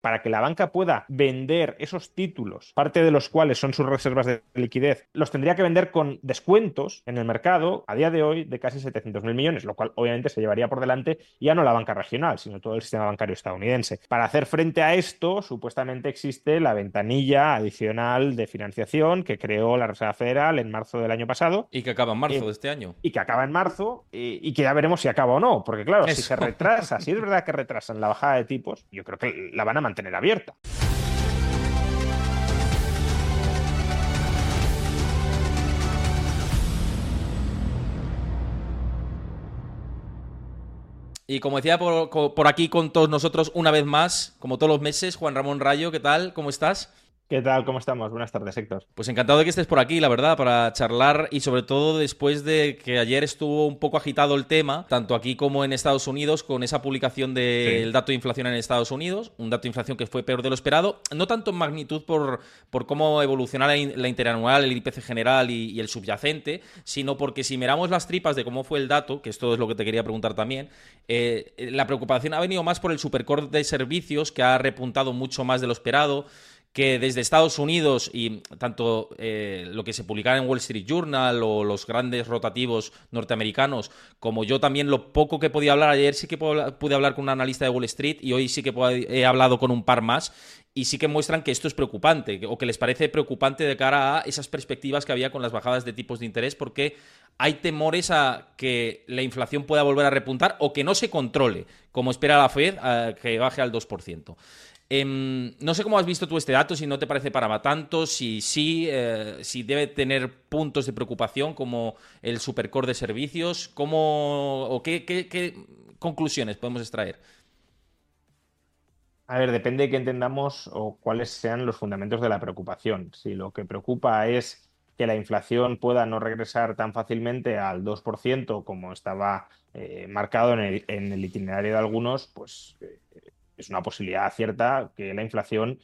para que la banca pueda vender esos títulos, parte de los cuales son sus reservas de liquidez, los tendría que vender con descuentos en el mercado a día de hoy de casi 700.000 millones, lo cual obviamente se llevaría por delante ya no la banca regional, sino todo el sistema bancario estadounidense. Para hacer frente a esto, supuestamente existe la ventanilla adicional de financiación que creó la Reserva Federal en marzo del año pasado. Y que acaba en marzo Eh, de este año. y que acaba en marzo eh, y que ya veremos si acaba o no, porque claro, si se retrasa, si es verdad que retrasan la bajada de tipos, yo creo que la van a mantener abierta. Y como decía por, por aquí con todos nosotros una vez más, como todos los meses, Juan Ramón Rayo, ¿qué tal? ¿Cómo estás? ¿Qué tal? ¿Cómo estamos? Buenas tardes, Héctor. Pues encantado de que estés por aquí, la verdad, para charlar y sobre todo después de que ayer estuvo un poco agitado el tema, tanto aquí como en Estados Unidos, con esa publicación del Sí. dato de inflación en Estados Unidos, un dato de inflación que fue peor de lo esperado, no tanto en magnitud por, por cómo evolucionara la, in- la interanual, el IPC general y, y el subyacente, sino porque si miramos las tripas de cómo fue el dato, que esto es lo que te quería preguntar también, eh, la preocupación ha venido más por el supercore de servicios, que ha repuntado mucho más de lo esperado, que desde Estados Unidos y tanto eh, lo que se publicara en Wall Street Journal o los grandes rotativos norteamericanos, como yo también lo poco que podía hablar ayer, sí que pude hablar con un analista de Wall Street y hoy sí que he hablado con un par más y sí que muestran que esto es preocupante o que les parece preocupante de cara a esas perspectivas que había con las bajadas de tipos de interés porque hay temores a que la inflación pueda volver a repuntar o que no se controle, como espera la Fed, que baje al 2%. Em, no sé cómo has visto tú este dato, si no te parece para tanto, si sí, eh, si debe tener puntos de preocupación como el supercore de servicios, cómo, o qué, qué- qué conclusiones podemos extraer. A ver, depende de que entendamos o cuáles sean los fundamentos de la preocupación. Si lo que preocupa es que la inflación pueda no regresar tan fácilmente al 2% como estaba eh, marcado en el, en el itinerario de algunos, pues eh, es una posibilidad cierta que la inflación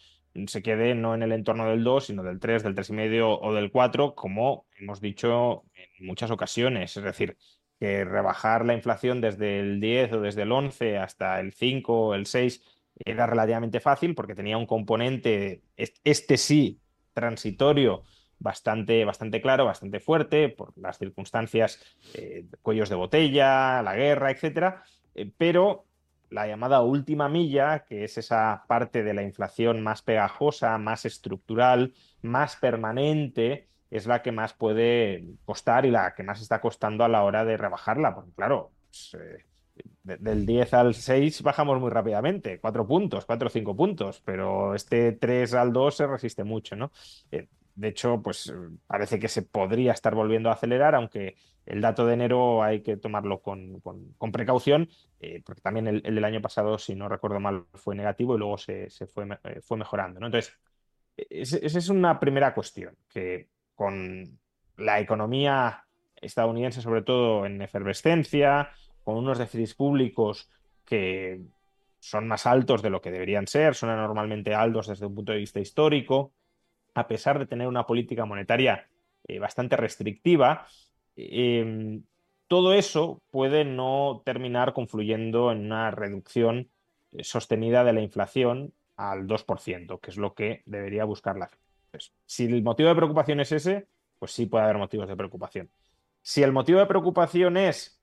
se quede no en el entorno del 2, sino del 3, del 3,5 o del 4, como hemos dicho en muchas ocasiones. Es decir, que rebajar la inflación desde el 10 o desde el 11 hasta el 5 o el 6 era relativamente fácil porque tenía un componente, est- este sí, transitorio, bastante, bastante claro, bastante fuerte, por las circunstancias, eh, cuellos de botella, la guerra, etcétera, eh, pero la llamada última milla, que es esa parte de la inflación más pegajosa, más estructural, más permanente, es la que más puede costar y la que más está costando a la hora de rebajarla, porque claro, pues, eh, de- del 10 al 6 bajamos muy rápidamente, 4 puntos, 4 o 5 puntos, pero este 3 al 2 se resiste mucho, ¿no? Eh, de hecho, pues eh, parece que se podría estar volviendo a acelerar, aunque el dato de enero hay que tomarlo con, con- precaución, eh, porque también el, el del año pasado, si no recuerdo mal, fue negativo y luego se, se fue, eh, fue mejorando, ¿no? Entonces, ese- esa es una primera cuestión, que con la economía estadounidense, sobre todo en efervescencia, con unos déficits públicos que son más altos de lo que deberían ser, son anormalmente altos desde un punto de vista histórico, a pesar de tener una política monetaria eh, bastante restrictiva, eh, todo eso puede no terminar confluyendo en una reducción eh, sostenida de la inflación al 2%, que es lo que debería buscar la Fed. Si el motivo de preocupación es ese, pues sí puede haber motivos de preocupación. Si el motivo de preocupación es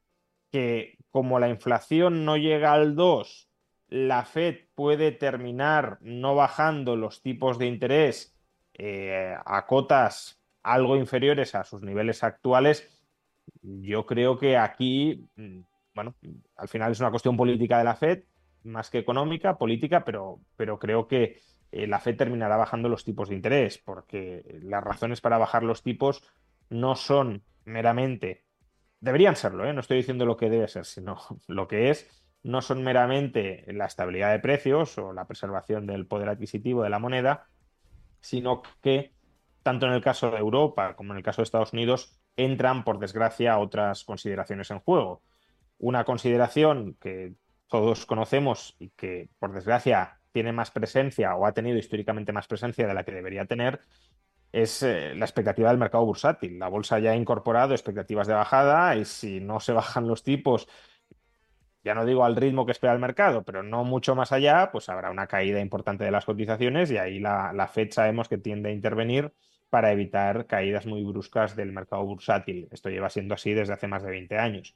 que como la inflación no llega al 2, la Fed puede terminar no bajando los tipos de interés eh, a cotas algo inferiores a sus niveles actuales, yo creo que aquí, mm, bueno, al final es una cuestión política de la Fed, más que económica, política, pero, pero creo que eh, la Fed terminará bajando los tipos de interés, porque las razones para bajar los tipos no son meramente, deberían serlo, ¿eh? no estoy diciendo lo que debe ser, sino lo que es, no son meramente la estabilidad de precios o la preservación del poder adquisitivo de la moneda, sino que tanto en el caso de Europa como en el caso de Estados Unidos entran, por desgracia, otras consideraciones en juego. Una consideración que todos conocemos y que, por desgracia, tiene más presencia o ha tenido históricamente más presencia de la que debería tener, es eh, la expectativa del mercado bursátil. La bolsa ya ha incorporado expectativas de bajada y si no se bajan los tipos, ya no digo al ritmo que espera el mercado, pero no mucho más allá, pues habrá una caída importante de las cotizaciones y ahí la, la Fed sabemos que tiende a intervenir para evitar caídas muy bruscas del mercado bursátil. Esto lleva siendo así desde hace más de 20 años.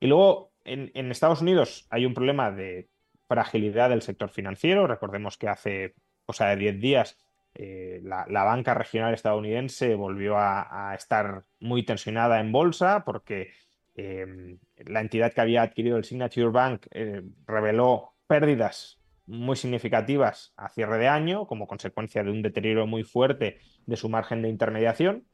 Y luego en, Estados Unidos hay un problema de fragilidad del sector financiero. Recordemos que hace cosa de 10 días eh, la, banca regional estadounidense volvió a, estar muy tensionada en bolsa porque em, la entidad que había adquirido el Signature Bank eh, reveló pérdidas muy significativas a cierre de año como consecuencia de un deterioro muy fuerte de su margen de intermediación.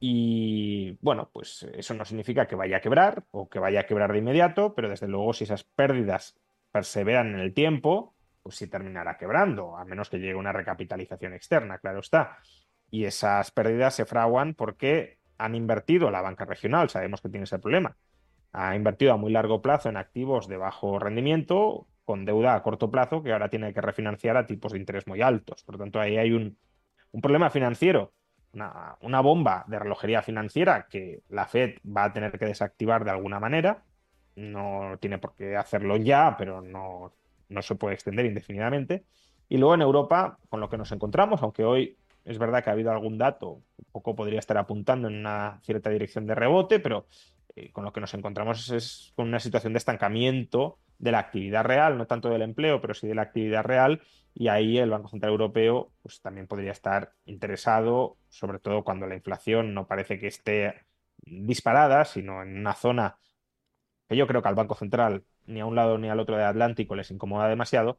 Y bueno, pues eso no significa que vaya a quebrar o que vaya a quebrar de inmediato, pero desde luego si esas pérdidas perseveran en el tiempo, pues sí terminará quebrando, a menos que llegue una recapitalización externa, claro está. Y esas pérdidas se fraguan porque han invertido la banca regional, sabemos que tiene ese problema. Ha invertido a muy largo plazo en activos de bajo rendimiento, con deuda a corto plazo que ahora tiene que refinanciar a tipos de interés muy altos. Por lo tanto, ahí hay un, problema financiero, una, bomba de relojería financiera que la Fed va a tener que desactivar de alguna manera. No tiene por qué hacerlo ya, pero no, no se puede extender indefinidamente. Y luego en Europa, con lo que nos encontramos, aunque hoy es verdad que ha habido algún dato, un poco podría estar apuntando en una cierta dirección de rebote, pero eh, con lo que nos encontramos es con una situación de estancamiento de la actividad real, no tanto del empleo, pero sí de la actividad real, y ahí el Banco Central Europeo pues, también podría estar interesado, sobre todo cuando la inflación no parece que esté disparada, sino en una zona que yo creo que al Banco Central ni a un lado ni al otro del Atlántico les incomoda demasiado,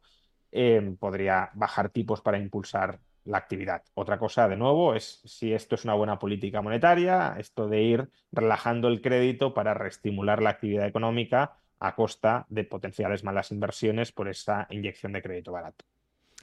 eh, podría bajar tipos para impulsar la actividad. Otra cosa, de nuevo, es si esto es una buena política monetaria, esto de ir relajando el crédito para reestimular la actividad económica a costa de potenciales malas inversiones por esta inyección de crédito barato.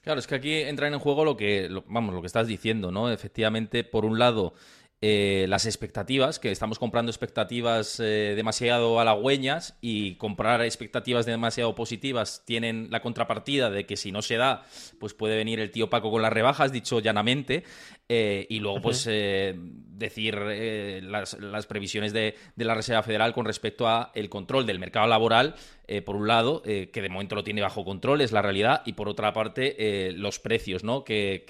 Claro, es que aquí entra en juego lo que, vamos, lo que estás diciendo, ¿no? Efectivamente, por un lado, eh, las expectativas, que estamos comprando expectativas eh, demasiado halagüeñas y comprar expectativas demasiado positivas tienen la contrapartida de que si no se da, pues puede venir el tío Paco con las rebajas, dicho llanamente, eh, y luego pues decir las, previsiones de, la Reserva Federal con respecto a el control del mercado laboral, por un lado, que de momento lo tiene bajo control, es la realidad, y por otra parte, los precios, ¿no? que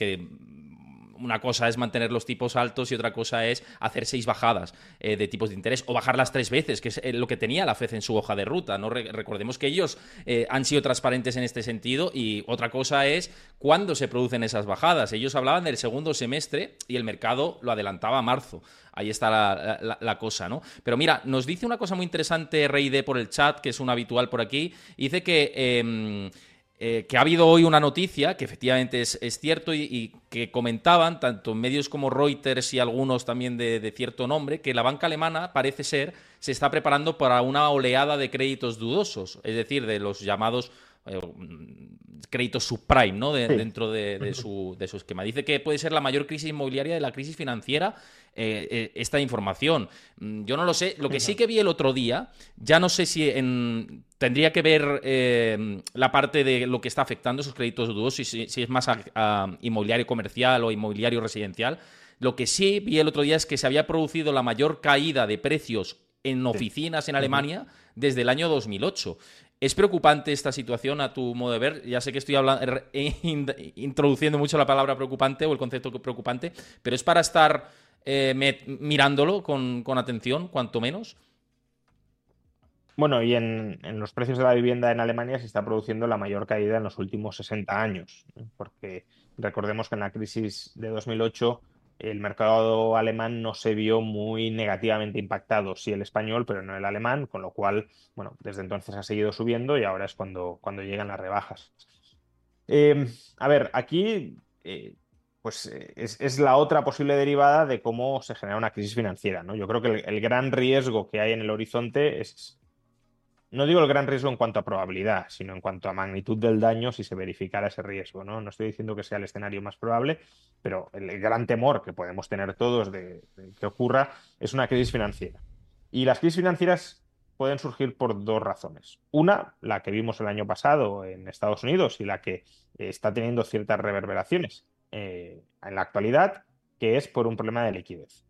una cosa es mantener los tipos altos y otra cosa es hacer seis bajadas eh, de tipos de interés o bajarlas tres veces, que es eh, lo que tenía la FED en su hoja de ruta. ¿no? recordemos que ellos eh, han sido transparentes en este sentido y otra cosa es cuándo se producen esas bajadas. Ellos hablaban del segundo semestre y el mercado lo adelantaba a marzo. Ahí está la, cosa, ¿no? Pero mira, nos dice una cosa muy interesante Reide por el chat, que es un habitual por aquí. Dice que em, eh, que ha habido hoy una noticia, que efectivamente es, cierto, y, que comentaban tanto medios como Reuters y algunos también de, cierto nombre, que la banca alemana parece ser se está preparando para una oleada de créditos dudosos, es decir, de los llamados eh, créditos subprime, ¿no? Dentro de, su, de, su, esquema. Dice que puede ser la mayor crisis inmobiliaria de la crisis financiera eh, eh, esta información. Mm, yo no lo sé. Lo que sí que vi el otro día, ya no sé si tendría que ver la parte de lo que está afectando esos créditos dudosos, si, si es más inmobiliario comercial o inmobiliario residencial. Lo que sí vi el otro día es que se había producido la mayor caída de precios en oficinas en Alemania desde el año 2008. ¿Es preocupante esta situación a tu modo de ver? Ya sé que estoy hablando, introduciendo mucho la palabra preocupante o el concepto preocupante, pero es para estar eh, mirándolo con, atención, cuanto menos. Bueno, y en, en, los precios de la vivienda en Alemania se está produciendo la mayor caída en los últimos 60 años, porque recordemos que en la crisis de 2008 el mercado alemán no se vio muy negativamente impactado, sí el español, pero no el alemán, con lo cual, bueno, desde entonces ha seguido subiendo y ahora es cuando, cuando llegan las rebajas. Em, a ver, aquí eh, pues eh, es, la otra posible derivada de cómo se genera una crisis financiera, ¿no? Yo creo que el gran riesgo que hay en el horizonte es no digo el gran riesgo en cuanto a probabilidad, sino en cuanto a magnitud del daño si se verificara ese riesgo. No, no estoy diciendo que sea el escenario más probable, pero el gran temor que podemos tener todos de, que ocurra es una crisis financiera. Y las crisis financieras pueden surgir por dos razones. Una, la que vimos el año pasado en Estados Unidos y la que está teniendo ciertas reverberaciones eh, en la actualidad, que es por un problema de liquidez.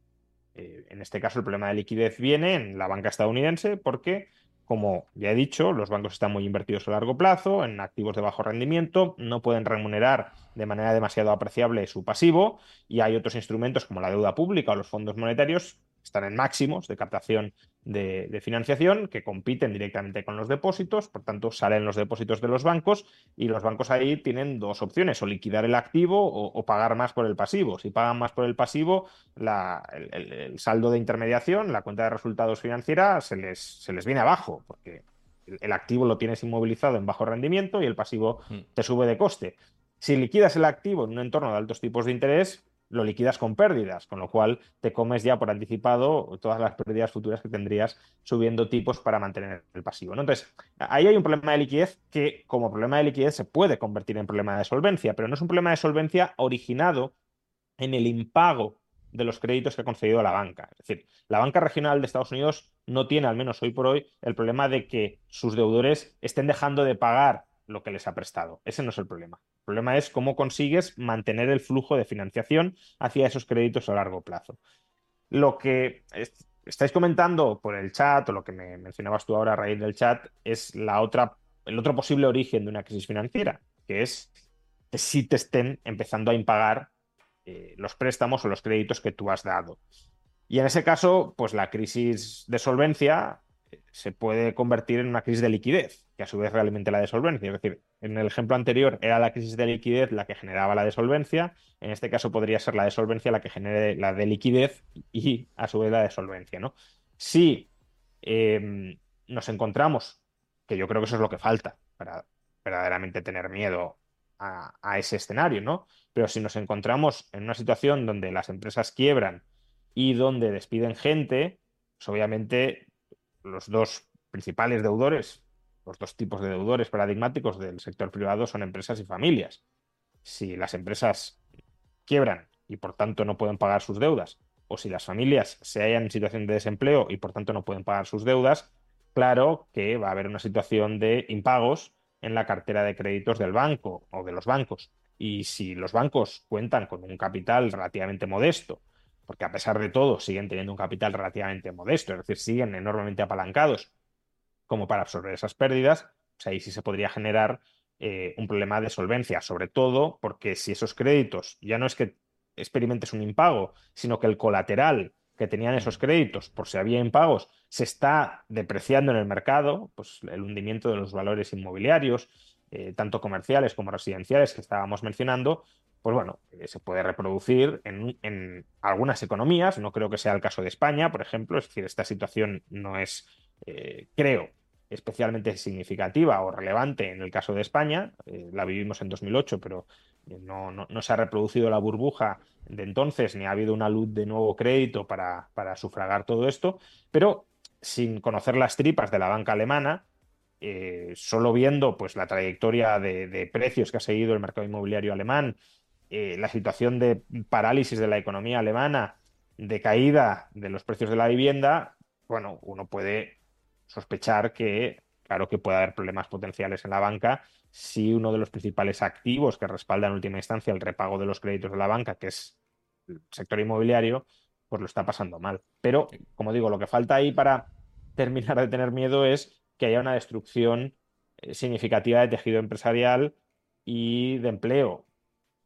Eh, en este caso, el problema de liquidez viene en la banca estadounidense porque, como ya he dicho, los bancos están muy invertidos a largo plazo en activos de bajo rendimiento, no pueden remunerar de manera demasiado apreciable su pasivo y hay otros instrumentos como la deuda pública o los fondos monetarios están en máximos de captación de, financiación que compiten directamente con los depósitos, por tanto salen los depósitos de los bancos y los bancos ahí tienen dos opciones, o liquidar el activo o, pagar más por el pasivo. Si pagan más por el pasivo, el, saldo de intermediación, la cuenta de resultados financiera, se les, se les viene abajo, porque el, activo lo tienes inmovilizado en bajo rendimiento y el pasivo mm. te sube de coste. Si liquidas el activo en un entorno de altos tipos de interés, lo liquidas con pérdidas, con lo cual te comes ya por anticipado todas las pérdidas futuras que tendrías subiendo tipos para mantener el pasivo. Entonces, ahí hay un problema de liquidez que como problema de liquidez se puede convertir en problema de solvencia, pero no es un problema de solvencia originado en el impago de los créditos que ha concedido la banca. Es decir, la banca regional de Estados Unidos no tiene, al menos hoy por hoy, el problema de que sus deudores estén dejando de pagar lo que les ha prestado. Ese no es el problema. El problema es cómo consigues mantener el flujo de financiación hacia esos créditos a largo plazo. Lo que estáis comentando por el chat o lo que me mencionabas tú ahora a raíz del chat es la otra, el otro posible origen de una crisis financiera, que es que sí te estén empezando a impagar eh, los préstamos o los créditos que tú has dado. Y en ese caso, pues la crisis de solvencia se puede convertir en una crisis de liquidez, que a su vez realmente la de solvencia. Es decir, en el ejemplo anterior era la crisis de liquidez la que generaba la de solvencia, en este caso podría ser la de solvencia la que genere la de liquidez y a su vez la de solvencia. ¿no? Si em, nos encontramos, que yo creo que eso es lo que falta para verdaderamente tener miedo a, a ese escenario, ¿no? Pero si nos encontramos en una situación donde las empresas quiebran y donde despiden gente, pues obviamente los dos principales deudores, los dos tipos de deudores paradigmáticos del sector privado son empresas y familias. Si las empresas quiebran y por tanto no pueden pagar sus deudas, o si las familias se hallan en situación de desempleo y por tanto no pueden pagar sus deudas, claro que va a haber una situación de impagos en la cartera de créditos del banco o de los bancos. Y si los bancos cuentan con un capital relativamente modesto porque a pesar de todo siguen teniendo un capital relativamente modesto, es decir, siguen enormemente apalancados como para absorber esas pérdidas, pues ahí sí se podría generar eh, un problema de solvencia, sobre todo porque si esos créditos ya no es que experimentes un impago, sino que el colateral que tenían esos créditos por si había impagos se está depreciando en el mercado, pues el hundimiento de los valores inmobiliarios, eh, tanto comerciales como residenciales que estábamos mencionando, pues bueno, eh, se puede reproducir en, algunas economías, no creo que sea el caso de España, por ejemplo, es decir, esta situación no es, eh, creo, especialmente significativa o relevante en el caso de España, eh, la vivimos en 2008, pero no, no, se ha reproducido la burbuja de entonces, ni ha habido una luz de nuevo crédito para, para sufragar todo esto, pero sin conocer las tripas de la banca alemana, solo viendo pues la trayectoria de, precios que ha seguido el mercado inmobiliario alemán eh, la situación de parálisis de la economía alemana, de caída de los precios de la vivienda, bueno, uno puede sospechar que, claro que puede haber problemas potenciales en la banca si uno de los principales activos que respalda en última instancia el repago de los créditos de la banca, que es el sector inmobiliario, pues lo está pasando mal. Pero, como digo, lo que falta ahí para terminar de tener miedo es que haya una destrucción eh, significativa de tejido empresarial y de empleo.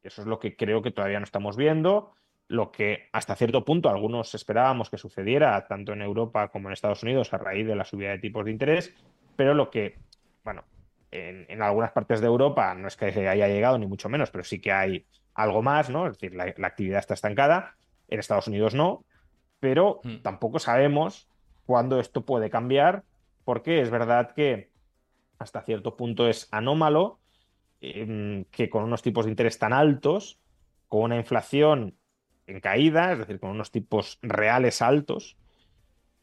Eso es lo que creo que todavía no estamos viendo, lo que hasta cierto punto algunos esperábamos que sucediera, tanto en Europa como en Estados Unidos, a raíz de la subida de tipos de interés, pero lo que, bueno, en, algunas partes de Europa no es que haya llegado ni mucho menos, pero sí que hay algo más, ¿no? Es decir, la, actividad está estancada, en Estados Unidos no, pero hmm. tampoco sabemos cuándo esto puede cambiar, porque es verdad que hasta cierto punto es anómalo Em, que con unos tipos de interés tan altos, con una inflación en caída, es decir, con unos tipos reales altos,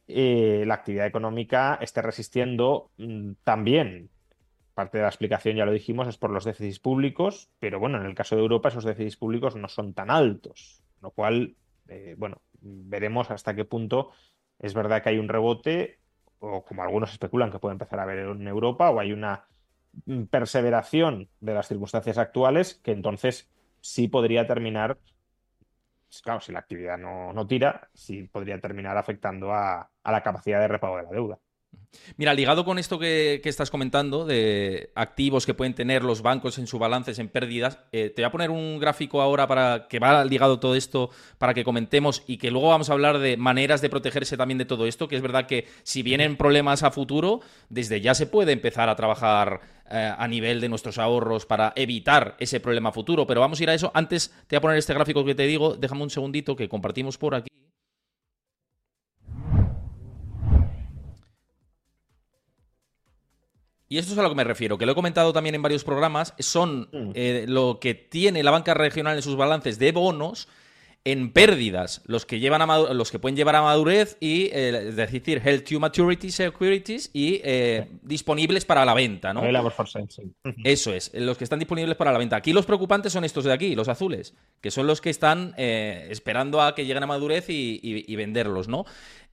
eh, la actividad económica esté resistiendo mm, también. Parte de la explicación, ya lo dijimos, es por los déficits públicos, pero bueno, en el caso de Europa esos déficits públicos no son tan altos, lo cual, eh, bueno, veremos hasta qué punto es verdad que hay un rebote o como algunos especulan que puede empezar a haber en Europa, o hay una perseveración de las circunstancias actuales que entonces sí podría terminar, claro, si la actividad no, no tira, sí podría terminar afectando a, a la capacidad de repago de la deuda. Mira, ligado con esto que, estás comentando de activos que pueden tener los bancos en sus balances en pérdidas, eh, te voy a poner un gráfico ahora para que va ligado todo esto para que comentemos y que luego vamos a hablar de maneras de protegerse también de todo esto, que es verdad que si vienen problemas a futuro, desde ya se puede empezar a trabajar eh, a nivel de nuestros ahorros para evitar ese problema futuro, pero vamos a ir a eso. Antes te voy a poner este gráfico que te digo, déjame un segundito que compartimos por aquí. Y esto es a lo que me refiero, que lo he comentado también en varios programas, son mm. eh, lo que tiene la banca regional en sus balances de bonos en pérdidas, los que llevan a los que pueden llevar a madurez y eh, es decir, held to maturity securities y eh, disponibles para la venta, ¿no? Eso es, los que están disponibles para la venta. Aquí los preocupantes son estos de aquí, los azules, que son los que están esperando a que lleguen a madurez y venderlos, ¿no?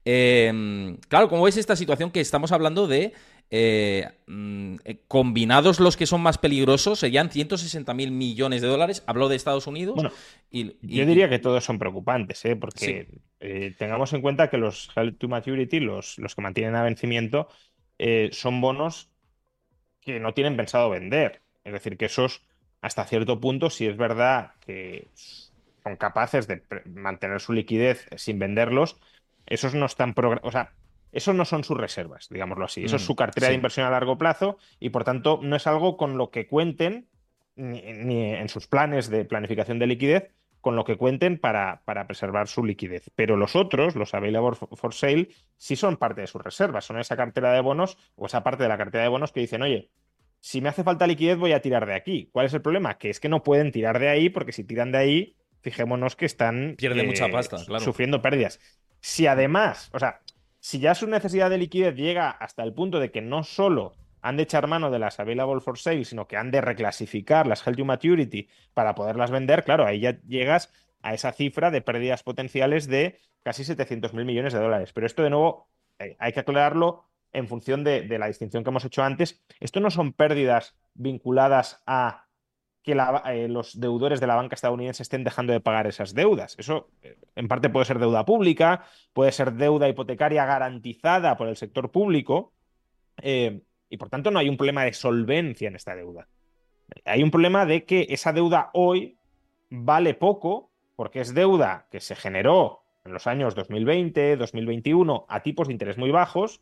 claro, como ves esta situación que estamos hablando de eh, mm, eh, combinados los que son más peligrosos serían 160 mil millones de dólares. Habló de Estados Unidos. y, yo diría que todos son preocupantes, ¿eh? porque tengamos en cuenta que los Held to Maturity, los, los que mantienen a vencimiento, son bonos que no tienen pensado vender. Es decir, que esos, hasta cierto punto, si es verdad que son capaces de mantener su liquidez sin venderlos, esos no están o sea, esos no son sus reservas, digámoslo así. Eso es mm, su cartera de inversión a largo plazo y por tanto no es algo con lo que cuenten ni, en sus planes de planificación de liquidez con lo que cuenten para, para, preservar su liquidez. Pero los otros, los available for sale, sí son parte de sus reservas. Son esa cartera de bonos o esa parte de la cartera de bonos que dicen, oye, si me hace falta liquidez voy a tirar de aquí. ¿Cuál es el problema? Que es que no pueden tirar de ahí porque si tiran de ahí, fijémonos que están Pierde mucha eh, sufriendo pérdidas. Si además, o sea, si ya su necesidad de liquidez llega hasta el punto de que no solo han de echar mano de las available for sale, sino que han de reclasificar las held to maturity para poderlas vender, claro, ahí ya llegas a esa cifra de pérdidas potenciales de casi 700 mil millones de dólares. Pero esto, de nuevo, eh, hay que aclararlo en función de, de la distinción que hemos hecho antes. Esto no son pérdidas vinculadas a que eh, los deudores de la banca estadounidense estén dejando de pagar esas deudas. Eso eh, en parte puede ser deuda pública, puede ser deuda hipotecaria garantizada por el sector público, eh, y por tanto no hay un problema de solvencia en esta deuda. Hay un problema de que esa deuda hoy vale poco porque es deuda que se generó en los años 2020, 2021 a tipos de interés muy bajos,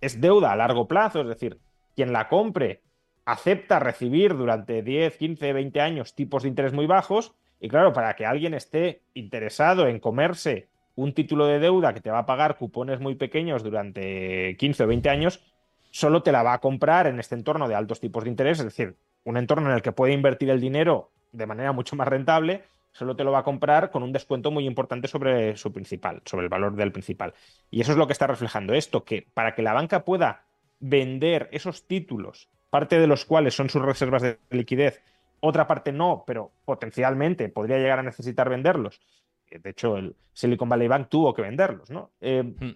es deuda a largo plazo, es decir, quien la compre acepta recibir durante 10, 15, 20 años tipos de interés muy bajos. Y claro, para que alguien esté interesado en comerse un título de deuda que te va a pagar cupones muy pequeños durante 15 o 20 años, solo te la va a comprar en este entorno de altos tipos de interés, es decir, un entorno en el que puede invertir el dinero de manera mucho más rentable, solo te lo va a comprar con un descuento muy importante sobre su principal, sobre el valor del principal. Y eso es lo que está reflejando esto, que para que la banca pueda vender esos títulos parte de los cuales son sus reservas de liquidez, otra parte no, pero potencialmente podría llegar a necesitar venderlos. Eh, de hecho, el Silicon Valley Bank tuvo que venderlos, ¿no? Eh, hmm.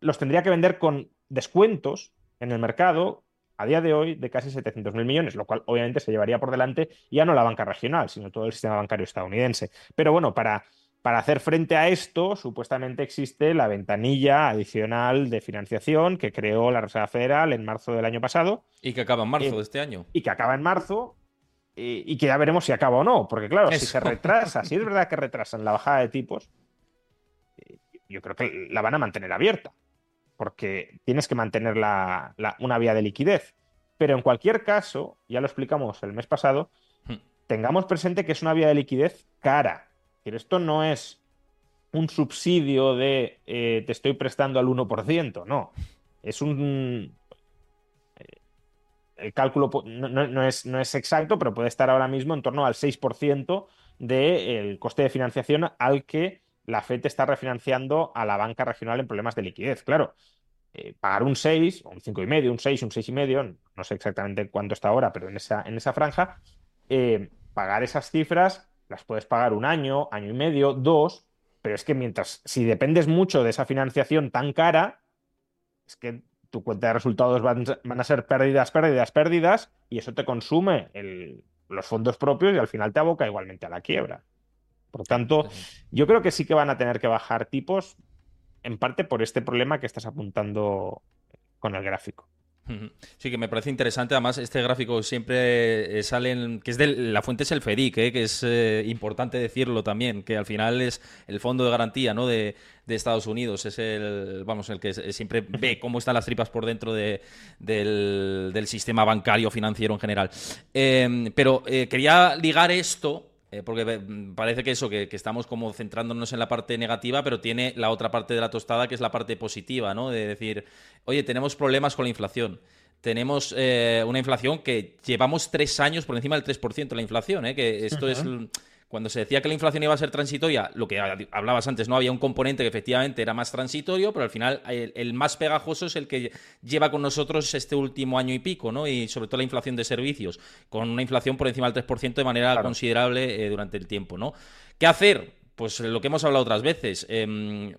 Los tendría que vender con descuentos en el mercado a día de hoy de casi 700.000 millones, lo cual obviamente se llevaría por delante ya no la banca regional, sino todo el sistema bancario estadounidense. Pero bueno, para para hacer frente a esto, supuestamente existe la ventanilla adicional de financiación que creó la Reserva Federal en marzo del año pasado. Y que acaba en marzo eh, de este año. Y que acaba en marzo. y que ya veremos si acaba o no. Porque claro, si se retrasa, si es verdad que retrasan la bajada de tipos, eh, yo creo que la van a mantener abierta. Porque tienes que mantener una vía de liquidez. Pero en cualquier caso, ya lo explicamos el mes pasado, hmm. tengamos presente que es una vía de liquidez cara esto no es un subsidio de eh, te estoy prestando al 1%, no. Es un... Eh, el cálculo no, es, no, es, exacto, pero puede estar ahora mismo en torno al 6% del coste de financiación al que la FED está refinanciando a la banca regional en problemas de liquidez. Claro, eh, pagar un 6, o un 5,5, un 6, un 6,5, no sé exactamente cuánto está ahora, pero en esa, en esa franja, pagar esas cifras las puedes pagar un año, año y medio, dos, pero es que mientras, si dependes mucho de esa financiación tan cara, es que tu cuenta de resultados van, a ser pérdidas, pérdidas, pérdidas, y eso te consume los fondos propios y al final te aboca igualmente a la quiebra. Por tanto, yo creo que sí que van a tener que bajar tipos, en parte por este problema que estás apuntando con el gráfico. Sí, que me parece interesante. Además, este gráfico siempre eh, sale, que es de la fuente es el FEDIC, eh, que es eh, importante decirlo también, que al final es el fondo de garantía ¿no? de, Estados Unidos. Es el, vamos, el que siempre ve cómo están las tripas por dentro de, del, sistema bancario financiero en general. pero quería ligar esto eh, porque parece que eso, que, estamos como centrándonos en la parte negativa, pero tiene la otra parte de la tostada que es la parte positiva, ¿no? De decir, oye, tenemos problemas con la inflación. Tenemos eh, una inflación que llevamos tres años por encima del 3% la inflación, ¿eh? Que esto es cuando se decía que la inflación iba a ser transitoria, lo que hablabas antes, no había un componente que efectivamente era más transitorio, pero al final el, más pegajoso es el que lleva con nosotros este último año y pico, ¿no? Y sobre todo la inflación de servicios, con una inflación por encima del 3% de manera considerable eh, durante el tiempo, ¿no? ¿Qué hacer? Pues lo que hemos hablado otras veces. Em,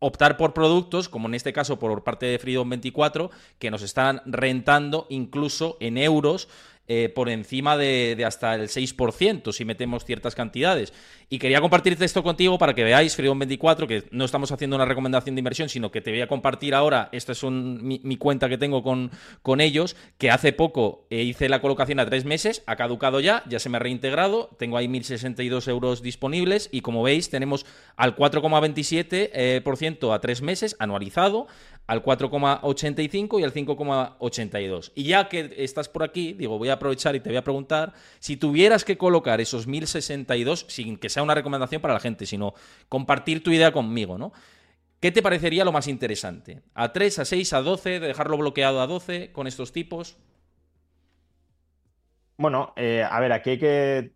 optar por productos, como en este caso por parte de Freedom 24, que nos están rentando incluso en euros eh, por encima de, hasta el 6% si metemos ciertas cantidades. Y quería compartirte esto contigo para que veáis Freedom 24, que no estamos haciendo una recomendación de inversión, sino que te voy a compartir ahora, esta es mi, cuenta que tengo con, con ellos, que hace poco eh, hice la colocación a tres meses, ha caducado ya, ya se me ha reintegrado, tengo ahí 1.062 euros disponibles y como veis tenemos al 4,27% eh, a tres meses anualizado, al 4,85 y al 5,82. Y ya que estás por aquí, digo, voy a aprovechar y te voy a preguntar si tuvieras que colocar esos 1062, sin que sea una recomendación para la gente, sino compartir tu idea conmigo, ¿no? ¿Qué te parecería lo más interesante? ¿A 3, a 6, a 12? ¿Dejarlo bloqueado a 12 con estos tipos? Bueno, eh, a ver, aquí hay que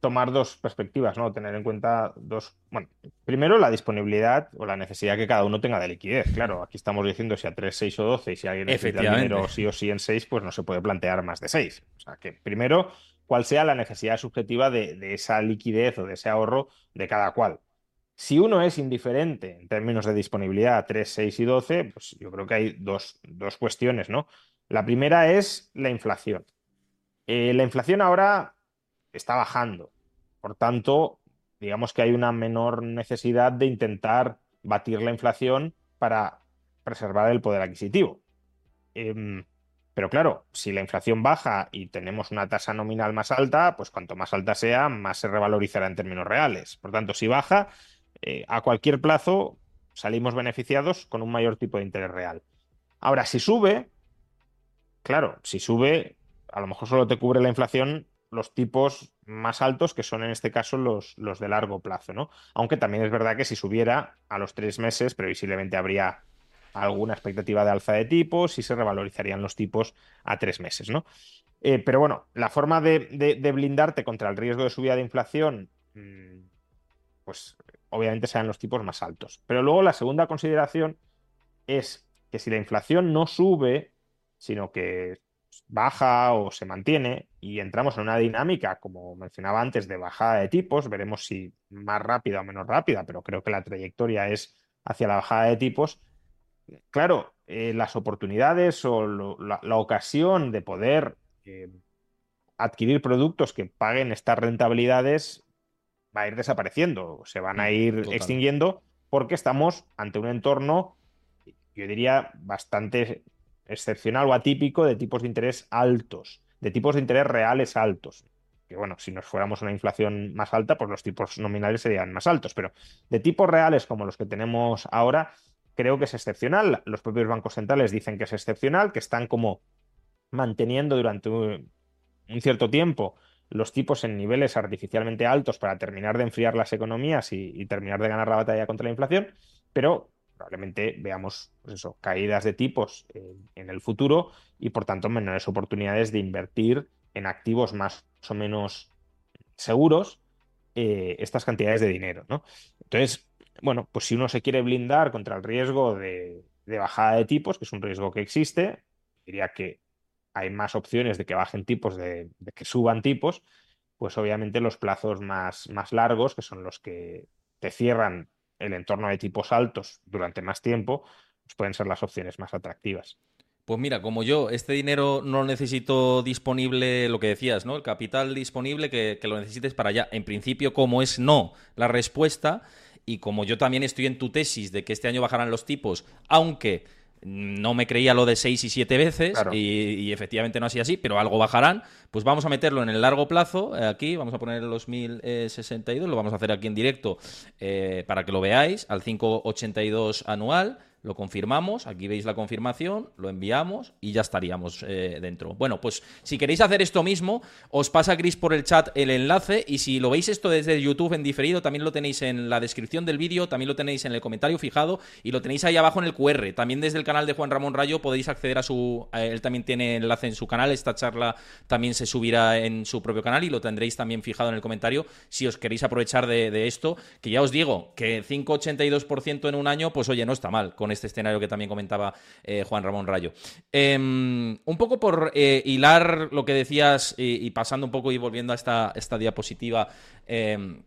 tomar dos perspectivas, ¿no? Tener en cuenta dos. Bueno, primero la disponibilidad o la necesidad que cada uno tenga de liquidez. Claro, aquí estamos diciendo si a 3, 6 o 12 y si alguien necesita dinero sí o sí en 6, pues no se puede plantear más de 6. O sea que primero, cuál sea la necesidad subjetiva de, esa liquidez o de ese ahorro de cada cual. Si uno es indiferente en términos de disponibilidad a 3, 6 y 12, pues yo creo que hay dos, dos cuestiones, ¿no? La primera es la inflación. Eh, la inflación ahora está bajando. Por tanto, digamos que hay una menor necesidad de intentar batir la inflación para preservar el poder adquisitivo. Em, pero claro, si la inflación baja y tenemos una tasa nominal más alta, pues cuanto más alta sea, más se revalorizará en términos reales. Por tanto, si baja, eh, a cualquier plazo salimos beneficiados con un mayor tipo de interés real. Ahora, si sube, claro, si sube, a lo mejor solo te cubre la inflación los tipos más altos, que son en este caso los, los de largo plazo, ¿no? Aunque también es verdad que si subiera a los tres meses, previsiblemente habría alguna expectativa de alza de tipos y se revalorizarían los tipos a tres meses, ¿no? Eh, pero bueno, la forma de, blindarte contra el riesgo de subida de inflación, mm, pues obviamente sean los tipos más altos. Pero luego la segunda consideración es que si la inflación no sube, sino que baja o se mantiene y entramos en una dinámica, como mencionaba antes, de bajada de tipos, veremos si más rápida o menos rápida, pero creo que la trayectoria es hacia la bajada de tipos. Claro, eh, las oportunidades o la, ocasión de poder eh, adquirir productos que paguen estas rentabilidades va a ir desapareciendo, se van a mm, ir extinguiendo porque estamos ante un entorno, yo diría, bastante excepcional o atípico de tipos de interés altos, de tipos de interés reales altos. Que bueno, si nos fuéramos a una inflación más alta, pues los tipos nominales serían más altos, pero de tipos reales como los que tenemos ahora, creo que es excepcional. Los propios bancos centrales dicen que es excepcional, que están como manteniendo durante un, cierto tiempo los tipos en niveles artificialmente altos para terminar de enfriar las economías y, y, terminar de ganar la batalla contra la inflación, pero probablemente veamos pues eso, caídas de tipos en, el futuro y por tanto menores oportunidades de invertir en activos más o menos seguros eh, estas cantidades de dinero. ¿no? Entonces, bueno, pues si uno se quiere blindar contra el riesgo de, bajada de tipos, que es un riesgo que existe, diría que hay más opciones de que bajen tipos, de, de que suban tipos, pues obviamente los plazos más, más largos, que son los que te cierran el entorno de tipos altos durante más tiempo, pueden ser las opciones más atractivas. Pues mira, como yo, este dinero no lo necesito disponible, lo que decías, ¿no? El capital disponible que, que lo necesites para allá. En principio, como es no la respuesta, y como yo también estoy en tu tesis de que este año bajarán los tipos, aunque no me creía lo de seis y siete veces y, efectivamente no ha sido así, pero algo bajarán, pues vamos a meterlo en el largo plazo, eh, aquí vamos a poner los 1062, lo vamos a hacer aquí en directo eh, para que lo veáis, al 582 anual, lo confirmamos, aquí veis la confirmación, lo enviamos y ya estaríamos eh, dentro. Bueno, pues si queréis hacer esto mismo, os pasa Gris por el chat el enlace y si lo veis esto desde YouTube en diferido, también lo tenéis en la descripción del vídeo, también lo tenéis en el comentario fijado y lo tenéis ahí abajo en el QR. También desde el canal de Juan Ramón Rayo podéis acceder a su... él también tiene enlace en su canal, esta charla también se subirá en su propio canal y lo tendréis también fijado en el comentario si os queréis aprovechar de, de esto, que ya os digo, que 5,82% en un año, pues oye, no está mal con este escenario que también comentaba eh, Juan Ramón Rayo. Em, un poco por eh, hilar lo que decías y, pasando un poco y volviendo a esta, esta diapositiva em,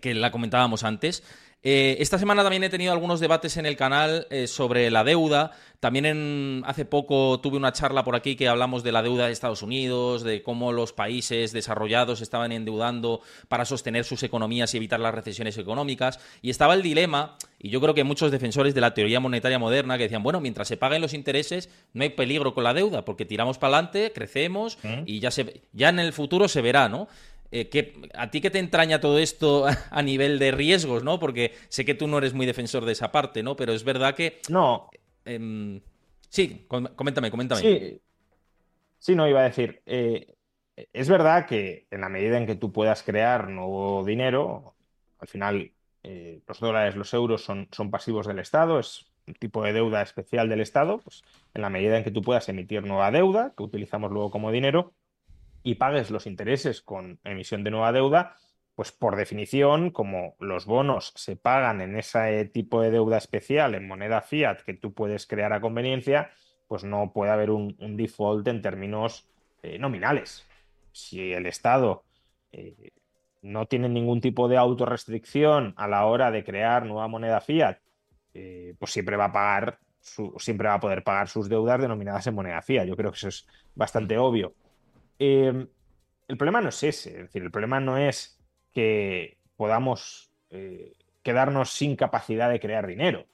que la comentábamos antes. Eh, esta semana también he tenido algunos debates en el canal eh, sobre la deuda. También en, hace poco tuve una charla por aquí que hablamos de la deuda de Estados Unidos, de cómo los países desarrollados estaban endeudando para sostener sus economías y evitar las recesiones económicas. Y estaba el dilema, y yo creo que muchos defensores de la teoría monetaria moderna que decían, bueno, mientras se paguen los intereses, no hay peligro con la deuda, porque tiramos para adelante, crecemos y ya, se, ya en el futuro se verá, ¿no? Eh, ¿A ti qué te entraña todo esto a nivel de riesgos, no? Porque sé que tú no eres muy defensor de esa parte, ¿no? Pero es verdad que... No. Em, sí, coméntame, coméntame. Sí, sí no, iba a decir... Eh, es verdad que en la medida en que tú puedas crear nuevo dinero, al final eh, los dólares, los euros son, son pasivos del Estado, es un tipo de deuda especial del Estado, pues en la medida en que tú puedas emitir nueva deuda, que utilizamos luego como dinero, y pagues los intereses con emisión de nueva deuda, pues por definición, como los bonos se pagan en ese tipo de deuda especial en moneda fiat que tú puedes crear a conveniencia, pues no puede haber un, default en términos eh, nominales. Si el Estado eh, no tiene ningún tipo de autorrestricción a la hora de crear nueva moneda fiat, eh, pues siempre va a pagar, siempre va a poder pagar sus deudas denominadas en moneda fiat. Yo creo que eso es bastante obvio. Em, el problema no es ese, es decir, el problema no es que podamos eh, quedarnos sin capacidad de crear dinero.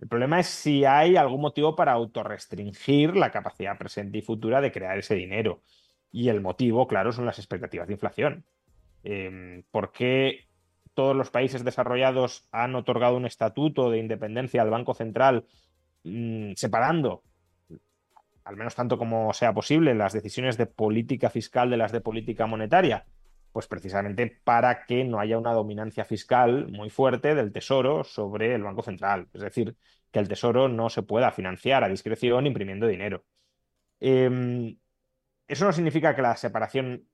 El problema es si hay algún motivo para autorrestringir la capacidad presente y futura de crear ese dinero. Y el motivo, claro, son las expectativas de inflación. Em, ¿Por qué todos los países desarrollados han otorgado un estatuto de independencia al Banco Central mm, separando al menos tanto como sea posible, las decisiones de política fiscal de las de política monetaria? Pues precisamente para que no haya una dominancia fiscal muy fuerte del Tesoro sobre el Banco Central. Es decir, que el Tesoro no se pueda financiar a discreción imprimiendo dinero. Em, eso no significa que la separación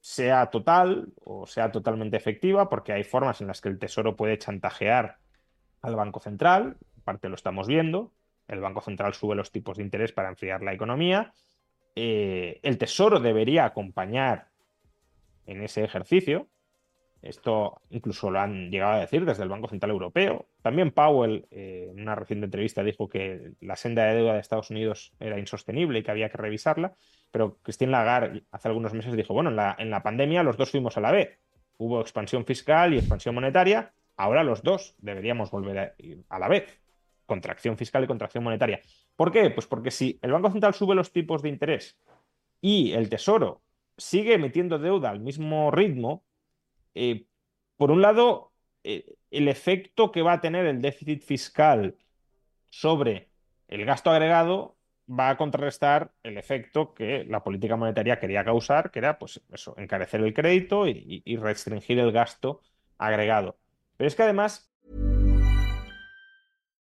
sea total o sea totalmente efectiva, porque hay formas en las que el Tesoro puede chantajear al Banco Central, en parte lo estamos viendo, el Banco Central sube los tipos de interés para enfriar la economía. Eh, el Tesoro debería acompañar en ese ejercicio. Esto incluso lo han llegado a decir desde el Banco Central Europeo. También Powell, eh, en una reciente entrevista, dijo que la senda de deuda de Estados Unidos era insostenible y que había que revisarla. Pero Christine Lagarde hace algunos meses dijo, bueno, en la, en la pandemia los dos fuimos a la vez. Hubo expansión fiscal y expansión monetaria. Ahora los dos deberíamos volver a, a la vez contracción fiscal y contracción monetaria. ¿Por qué? Pues porque si el Banco Central sube los tipos de interés y el Tesoro sigue emitiendo deuda al mismo ritmo, eh, por un lado, eh, el efecto que va a tener el déficit fiscal sobre el gasto agregado va a contrarrestar el efecto que la política monetaria quería causar, que era pues encarecer el crédito y restringir el gasto agregado. Pero es que además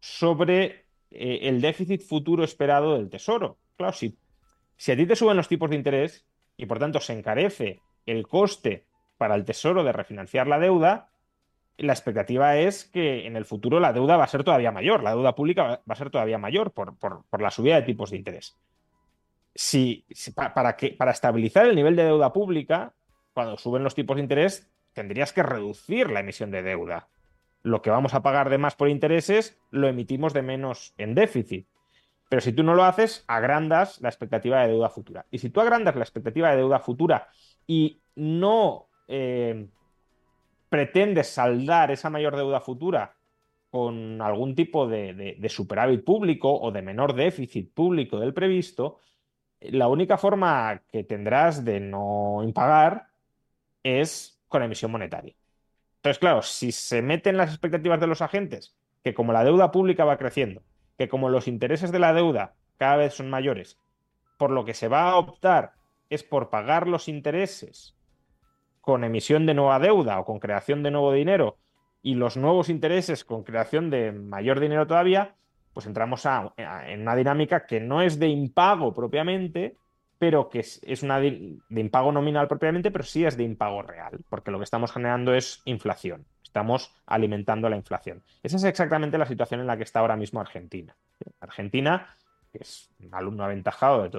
sobre eh, el déficit futuro esperado del tesoro. Claro, si, si a ti te suben los tipos de interés y por tanto se encarece el coste para el tesoro de refinanciar la deuda, la expectativa es que en el futuro la deuda va a ser todavía mayor, la deuda pública va a ser todavía mayor por, por, por la subida de tipos de interés. Si, si pa, para, para estabilizar el nivel de deuda pública, cuando suben los tipos de interés, tendrías que reducir la emisión de deuda lo que vamos a pagar de más por intereses lo emitimos de menos en déficit. Pero si tú no lo haces, agrandas la expectativa de deuda futura. Y si tú agrandas la expectativa de deuda futura y no eh, pretendes saldar esa mayor deuda futura con algún tipo de, de, de, superávit público o de menor déficit público del previsto, la única forma que tendrás de no impagar es con emisión monetaria. Entonces, claro, si se meten las expectativas de los agentes, que como la deuda pública va creciendo, que como los intereses de la deuda cada vez son mayores, por lo que se va a optar es por pagar los intereses con emisión de nueva deuda o con creación de nuevo dinero y los nuevos intereses con creación de mayor dinero todavía, pues entramos a, en una dinámica que no es de impago propiamente, pero que es, es una de, impago nominal propiamente, pero sí es de impago real, porque lo que estamos generando es inflación. Estamos alimentando la inflación. Esa es exactamente la situación en la que está ahora mismo Argentina. Argentina, que es un alumno aventajado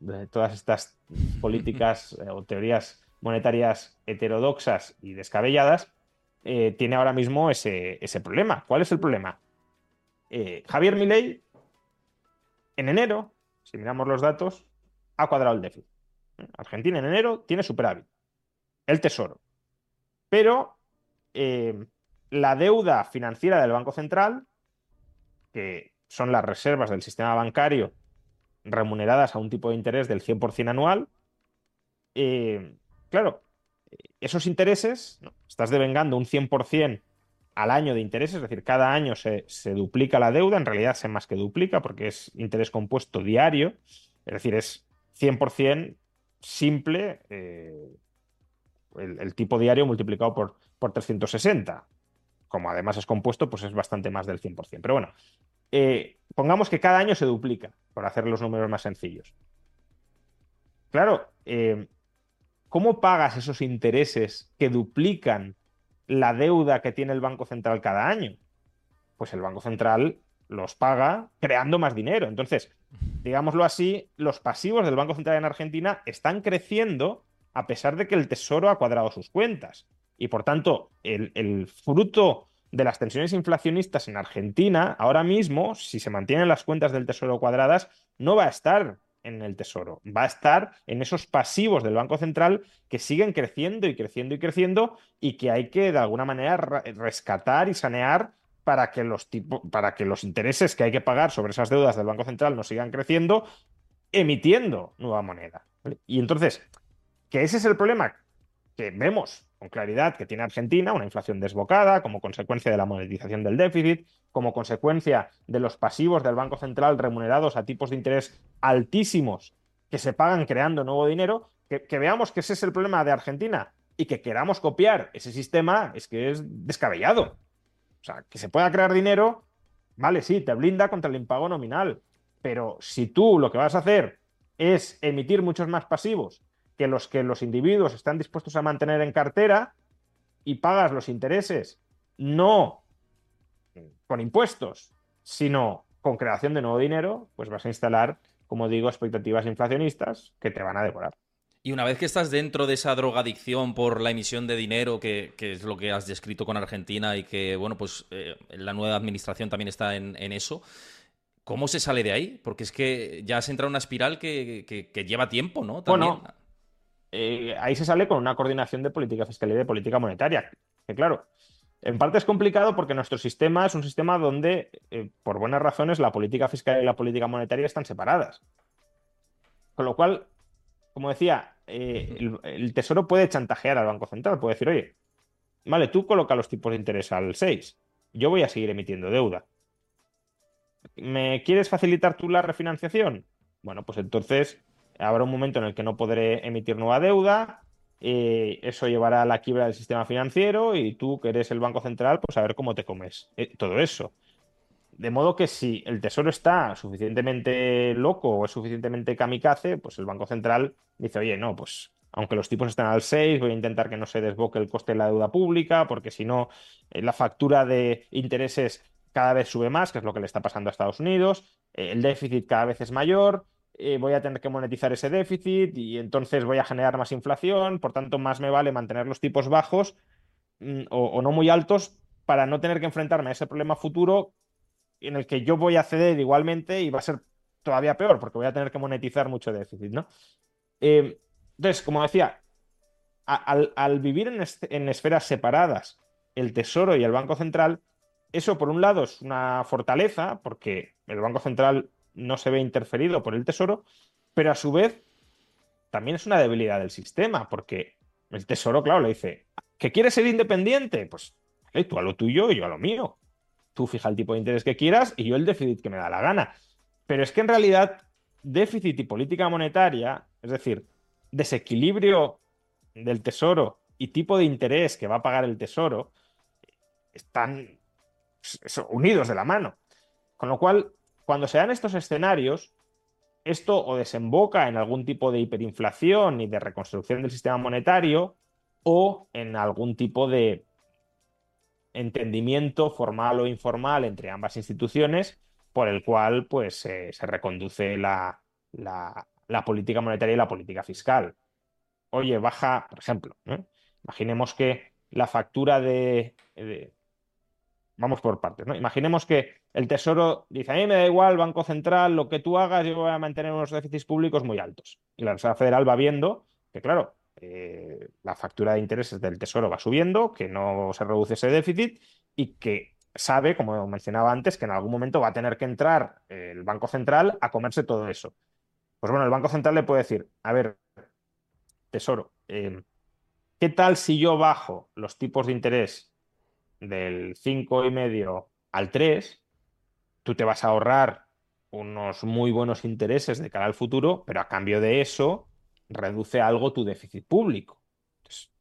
de todas estas políticas eh, o teorías monetarias heterodoxas y descabelladas, eh, tiene ahora mismo ese, ese, problema. ¿Cuál es el problema? Eh, Javier Milei, en enero, si miramos los datos, ha cuadrado el déficit. Argentina en enero tiene superávit. El tesoro. Pero eh, la deuda financiera del Banco Central, que son las reservas del sistema bancario remuneradas a un tipo de interés del 100% anual, eh, claro, esos intereses, estás devengando un 100% al año de intereses, es decir, cada año se, se, duplica la deuda, en realidad se más que duplica porque es interés compuesto diario, es decir, es 100% simple eh, el, el, tipo diario multiplicado por, por 360. Como además es compuesto, pues es bastante más del 100%. Pero bueno, eh, pongamos que cada año se duplica, por hacer los números más sencillos. Claro, eh, ¿cómo pagas esos intereses que duplican la deuda que tiene el Banco Central cada año? Pues el Banco Central los paga creando más dinero. Entonces, digámoslo así, los pasivos del Banco Central en Argentina están creciendo a pesar de que el Tesoro ha cuadrado sus cuentas. Y por tanto, el, fruto de las tensiones inflacionistas en Argentina, ahora mismo, si se mantienen las cuentas del Tesoro cuadradas, no va a estar en el Tesoro, va a estar en esos pasivos del Banco Central que siguen creciendo y creciendo y creciendo y que hay que de alguna manera rescatar y sanear para que los tipo, para que los intereses que hay que pagar sobre esas deudas del Banco Central no sigan creciendo, emitiendo nueva moneda. Y entonces, que ese es el problema que vemos con claridad que tiene Argentina, una inflación desbocada como consecuencia de la monetización del déficit, como consecuencia de los pasivos del Banco Central remunerados a tipos de interés altísimos que se pagan creando nuevo dinero, que veamos que ese es el problema de Argentina y que queramos copiar ese sistema es que es descabellado. O sea, que se pueda crear dinero Vale, sí, te blinda contra el impago nominal, pero si tú lo que vas a hacer es emitir muchos más pasivos que los que los individuos están dispuestos a mantener en cartera y pagas los intereses no con impuestos, sino con creación de nuevo dinero, pues vas a instalar, como digo, expectativas inflacionistas que te van a devorar. Y una vez que estás dentro de esa drogadicción por la emisión de dinero, que, es lo que has descrito con Argentina y que, bueno, pues eh, la nueva administración también está en, eso, ¿cómo se sale de ahí? Porque es que ya se entra en una espiral que, lleva tiempo, ¿no? Bueno, eh, ahí se sale con una coordinación de política fiscal y de política monetaria. Que claro, en parte es complicado porque nuestro sistema es un sistema donde, eh, por buenas razones, la política fiscal y la política monetaria están separadas. Con lo cual, como decía, eh, el, Tesoro puede chantajear al Banco Central, puede decir, oye, vale, tú coloca los tipos de interés al 6, yo voy a seguir emitiendo deuda. ¿Me quieres facilitar tú la refinanciación? Bueno, pues entonces habrá un momento en el que no podré emitir nueva deuda, eh, eso llevará a la quiebra del sistema financiero y tú, que eres el Banco Central, pues a ver cómo te comes eh, todo eso. De modo que si el Tesoro está suficientemente loco o es suficientemente kamikaze, pues el Banco Central dice, oye, no, pues aunque los tipos están al 6, voy a intentar que no se desboque el coste de la deuda pública, porque si no, eh, la factura de intereses cada vez sube más, que es lo que le está pasando a Estados Unidos, eh, el déficit cada vez es mayor, eh, voy a tener que monetizar ese déficit y entonces voy a generar más inflación, por tanto, más me vale mantener los tipos bajos mm, o no muy altos para no tener que enfrentarme a ese problema futuro en el que yo voy a ceder igualmente y va a ser todavía peor porque voy a tener que monetizar mucho déficit, ¿no? Eh, entonces, como decía, al, vivir en, esferas separadas el Tesoro y el Banco Central, eso por un lado es una fortaleza porque el Banco Central no se ve interferido por el Tesoro, pero a su vez también es una debilidad del sistema porque el Tesoro, claro, le dice, ¿que quieres ser independiente? Pues tú a lo tuyo y yo a lo mío tú fija el tipo de interés que quieras y yo el déficit que me da la gana. Pero es que en realidad déficit y política monetaria, es decir, desequilibrio del tesoro y tipo de interés que va a pagar el tesoro, están unidos de la mano. Con lo cual, cuando se dan estos escenarios, esto o desemboca en algún tipo de hiperinflación y de reconstrucción del sistema monetario o en algún tipo de entendimiento formal o informal entre ambas instituciones por el cual pues, se reconduce la, política monetaria y la política fiscal. Oye, baja, por ejemplo, imaginemos que la factura de, Vamos por partes, ¿no? Imaginemos que el Tesoro dice, a mí me da igual, Banco Central, lo que tú hagas, yo voy a mantener unos déficits públicos muy altos. Y la Reserva Federal va viendo que, claro, eh, la factura de intereses del Tesoro va subiendo, que no se reduce ese déficit y que sabe, como mencionaba antes, que en algún momento va a tener que entrar el Banco Central a comerse todo eso. Pues bueno, el Banco Central le puede decir, a ver, Tesoro, em, ¿qué tal si yo bajo los tipos de interés del 5,5 al 3? Tú te vas a ahorrar unos muy buenos intereses de cara al futuro, pero a cambio de eso reduce algo tu déficit público.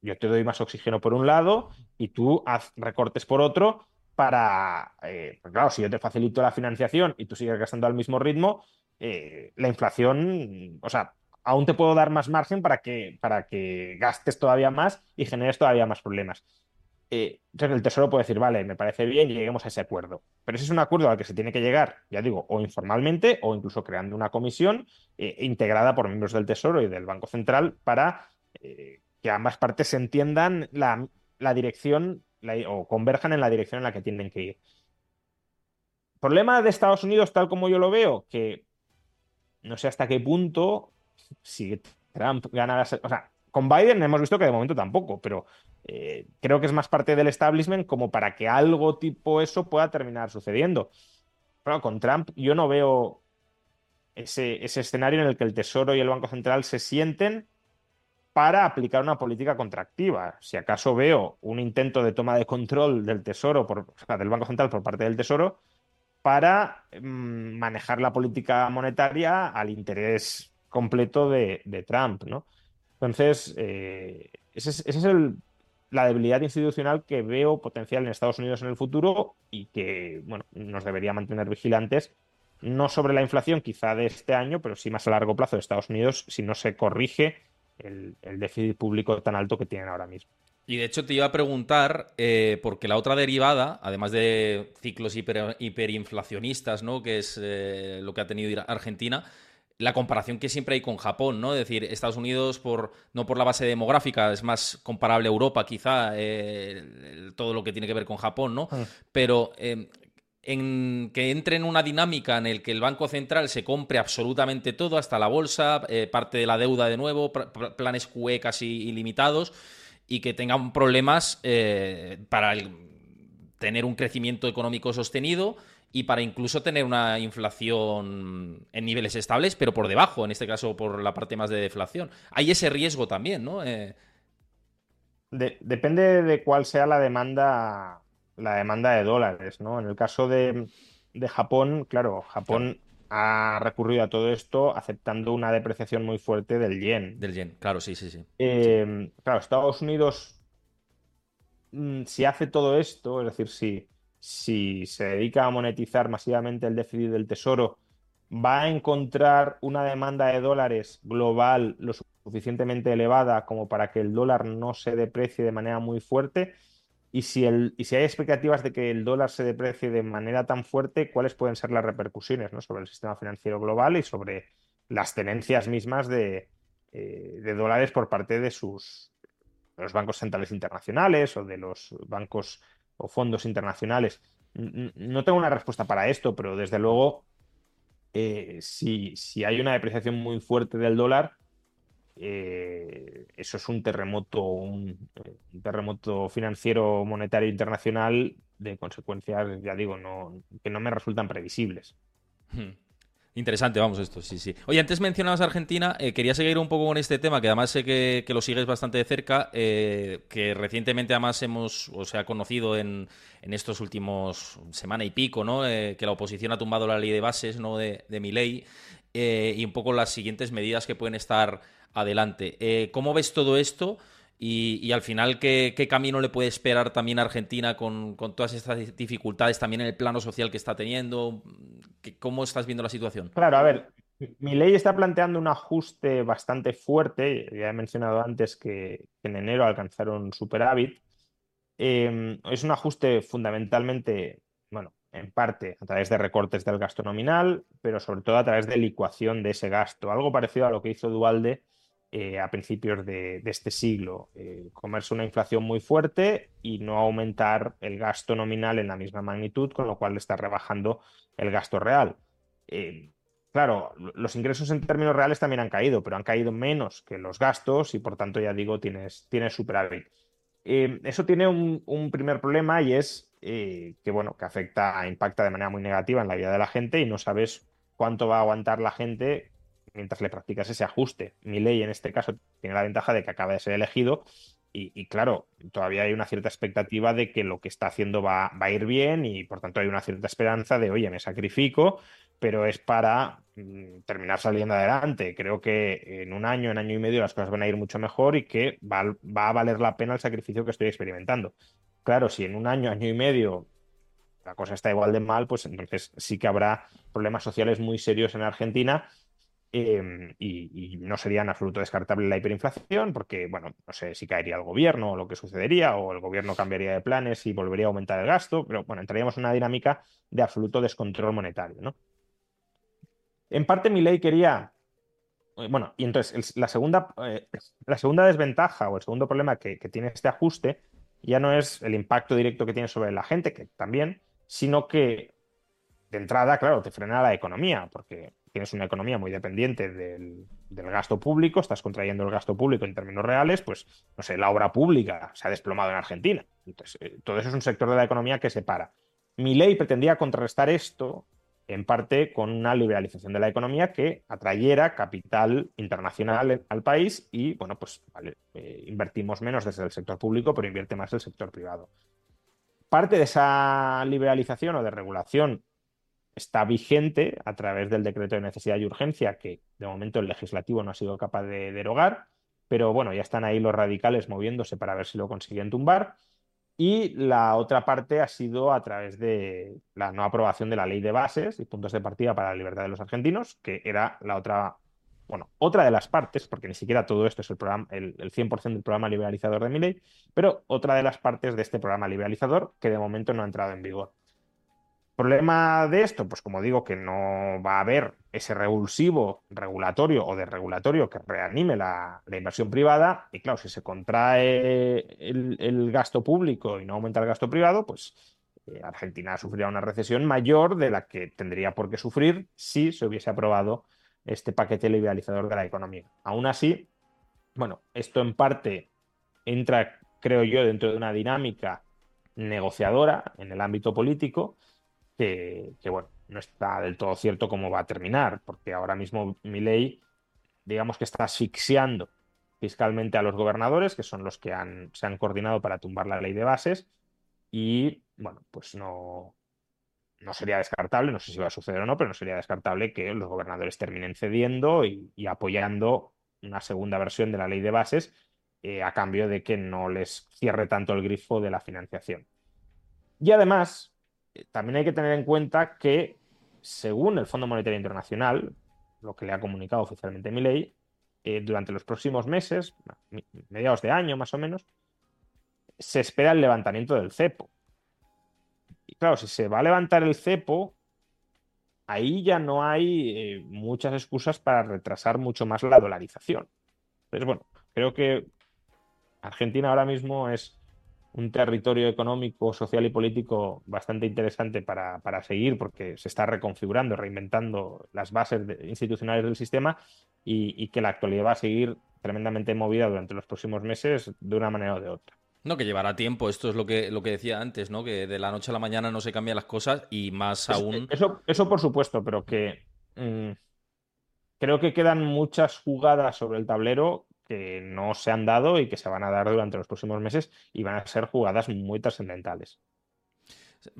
yo te doy más oxígeno por un lado y tú haz recortes por otro para, eh, pues claro, si yo te facilito la financiación y tú sigues gastando al mismo ritmo, eh, la inflación, o sea, aún te puedo dar más margen para que, para que gastes todavía más y generes todavía más problemas. Eh, entonces el Tesoro puede decir, vale, me parece bien, lleguemos a ese acuerdo. Pero ese es un acuerdo al que se tiene que llegar, ya digo, o informalmente o incluso creando una comisión eh, integrada por miembros del Tesoro y del Banco Central para eh, que ambas partes entiendan la, dirección o converjan en la dirección en la que tienen que ir. Problema de Estados Unidos, tal como yo lo veo, que no sé hasta qué punto, si Trump gana, o sea, con Biden hemos visto que de momento tampoco, pero eh, creo que es más parte del establishment como para que algo tipo eso pueda terminar sucediendo. Pero con Trump yo no veo ese, escenario en el que el Tesoro y el Banco Central se sienten para aplicar una política contractiva. Si acaso veo un intento de toma de control del Tesoro, por, del Banco Central por parte del Tesoro, para mm, manejar la política monetaria al interés completo de, Trump, ¿no? Entonces, eh, ese, es, el la debilidad institucional que veo potencial en Estados Unidos en el futuro y que bueno, nos debería mantener vigilantes, no sobre la inflación quizá de este año, pero sí más a largo plazo de Estados Unidos si no se corrige el, déficit público tan alto que tienen ahora mismo. Y de hecho te iba a preguntar, eh, porque la otra derivada, además de ciclos hiperinflacionistas, ¿no? que es eh, lo que ha tenido Argentina, la comparación que siempre hay con Japón, ¿no? Es decir, Estados Unidos, por, no por la base demográfica, es más comparable a Europa, quizá, eh, todo lo que tiene que ver con Japón, ¿no? Ah. Pero em, en que entre en una dinámica en el que el Banco Central se compre absolutamente todo, hasta la bolsa, eh, parte de la deuda de nuevo, planes QE casi ilimitados, y que tengan problemas eh, para tener un crecimiento económico sostenido y para incluso tener una inflación en niveles estables, pero por debajo, en este caso por la parte más de deflación. Hay ese riesgo también, ¿no? Eh, depende de cuál sea la demanda, la demanda de dólares, ¿no? En el caso de, Japón, claro, Japón ha recurrido a todo esto aceptando una depreciación muy fuerte del yen. Del yen, claro, sí, sí, sí. Eh, claro, Estados Unidos, mm, si hace todo esto, es decir, si si se dedica a monetizar masivamente el déficit del tesoro, va a encontrar una demanda de dólares global lo suficientemente elevada como para que el dólar no se deprecie de manera muy fuerte. Y si, el, y si hay expectativas de que el dólar se deprecie de manera tan fuerte, ¿cuáles pueden ser las repercusiones ¿no? sobre el sistema financiero global y sobre las tenencias mismas de, eh, dólares por parte de sus de los bancos centrales internacionales o de los bancos o fondos internacionales. No tengo una respuesta para esto, pero desde luego, eh, si, hay una depreciación muy fuerte del dólar, eh, eso es un terremoto, un, terremoto financiero monetario internacional de consecuencias, ya digo, no, que no me resultan previsibles. Hmm. Interesante, vamos, esto, sí, sí. Oye, antes mencionabas Argentina, eh, quería seguir un poco con este tema, que además sé que, lo sigues bastante de cerca, eh, que recientemente además hemos, o sea, conocido en, en estos últimos semana y pico, ¿no? Eh, que la oposición ha tumbado la ley de bases, ¿no? De, de mi ley, y un poco las siguientes medidas que pueden estar adelante. ¿Cómo ves todo esto? Y, al final, ¿qué, camino le puede esperar también a Argentina con, todas estas dificultades, también en el plano social que está teniendo? ¿Cómo estás viendo la situación? Claro, a ver, mi ley está planteando un ajuste bastante fuerte. Ya he mencionado antes que, en enero alcanzaron superávit. Em, es un ajuste fundamentalmente, bueno, en parte a través de recortes del gasto nominal, pero sobre todo a través de licuación de ese gasto. Algo parecido a lo que hizo Dualde eh, a principios de, este siglo. Eh, comerse una inflación muy fuerte y no aumentar el gasto nominal en la misma magnitud, con lo cual está rebajando el gasto real. Eh, claro, los ingresos en términos reales también han caído, pero han caído menos que los gastos y por tanto, ya digo, tienes, tienes superávit. eso tiene un, un, primer problema y es que, bueno, que afecta, impacta de manera muy negativa en la vida de la gente y no sabes cuánto va a aguantar la gente mientras le practicas ese ajuste. Mi ley en este caso tiene la ventaja de que acaba de ser elegido y, claro, todavía hay una cierta expectativa de que lo que está haciendo va, a ir bien y por tanto hay una cierta esperanza de, oye, me sacrifico, pero es para mm, terminar saliendo adelante. Creo que en un año, en año y medio las cosas van a ir mucho mejor y que va, va a valer la pena el sacrificio que estoy experimentando. Claro, si en un año, año y medio la cosa está igual de mal, pues entonces sí que habrá problemas sociales muy serios en Argentina Em, y, no sería en absoluto descartable la hiperinflación, porque, bueno, no sé si caería el gobierno o lo que sucedería, o el gobierno cambiaría de planes y volvería a aumentar el gasto, pero bueno, entraríamos en una dinámica de absoluto descontrol monetario, ¿no? En parte, mi ley quería. Eh, bueno, y entonces la, segunda, eh, la segunda desventaja o el segundo problema que, que tiene este ajuste ya no es el impacto directo que tiene sobre la gente, que también, sino que de entrada, claro, te frena la economía, porque tienes una economía muy dependiente del, gasto público, estás contrayendo el gasto público en términos reales, pues, no sé, la obra pública se ha desplomado en Argentina. Entonces, eh, todo eso es un sector de la economía que se para. Mi ley pretendía contrarrestar esto en parte con una liberalización de la economía que atrayera capital internacional al país y, bueno, pues eh, invertimos menos desde el sector público, pero invierte más el sector privado. Parte de esa liberalización o de regulación está vigente a través del decreto de necesidad y urgencia que de momento el legislativo no ha sido capaz de derogar. pero bueno, ya están ahí los radicales moviéndose para ver si lo consiguen tumbar. Y la otra parte ha sido a través de la no aprobación de la ley de bases y puntos de partida para la libertad de los argentinos, que era la otra, bueno, otra de las partes, porque ni siquiera todo esto es el, programa, el, 100% del programa liberalizador de mi ley, pero otra de las partes de este programa liberalizador que de momento no ha entrado en vigor. ¿Problema de esto? Pues como digo, que no va a haber ese revulsivo regulatorio o desregulatorio que reanime la, inversión privada. Y claro, si se contrae el, gasto público y no aumenta el gasto privado, pues eh, Argentina sufrirá una recesión mayor de la que tendría por qué sufrir si se hubiese aprobado este paquete liberalizador de la economía. Aún así, bueno, esto en parte entra, creo yo, dentro de una dinámica negociadora en el ámbito político que, bueno, no está del todo cierto cómo va a terminar, porque ahora mismo mi ley, digamos que está asfixiando fiscalmente a los gobernadores, que son los que se han coordinado para tumbar la ley de bases, y bueno, pues no, no sería descartable, no sé si va a suceder o no, pero no sería descartable que los gobernadores terminen cediendo y, apoyando una segunda versión de la ley de bases eh, a cambio de que no les cierre tanto el grifo de la financiación. Y además, también hay que tener en cuenta que, según el Fondo Monetario Internacional, lo que le ha comunicado oficialmente mi ley, eh, durante los próximos meses, mediados de año más o menos, se espera el levantamiento del cepo. Y claro, si se va a levantar el cepo, ahí ya no hay eh, muchas excusas para retrasar mucho más la dolarización. Entonces, bueno, creo que Argentina ahora mismo es un territorio económico, social y político bastante interesante para, seguir porque se está reconfigurando, reinventando las bases institucionales del sistema y, que la actualidad va a seguir tremendamente movida durante los próximos meses de una manera o de otra. No, que llevará tiempo, esto es lo que, lo que decía antes, ¿no? Que de la noche a la mañana no se cambian las cosas y más aún. Eso, eso por supuesto, pero que mm, creo que quedan muchas jugadas sobre el tablero que no se han dado y que se van a dar durante los próximos meses y van a ser jugadas muy trascendentales.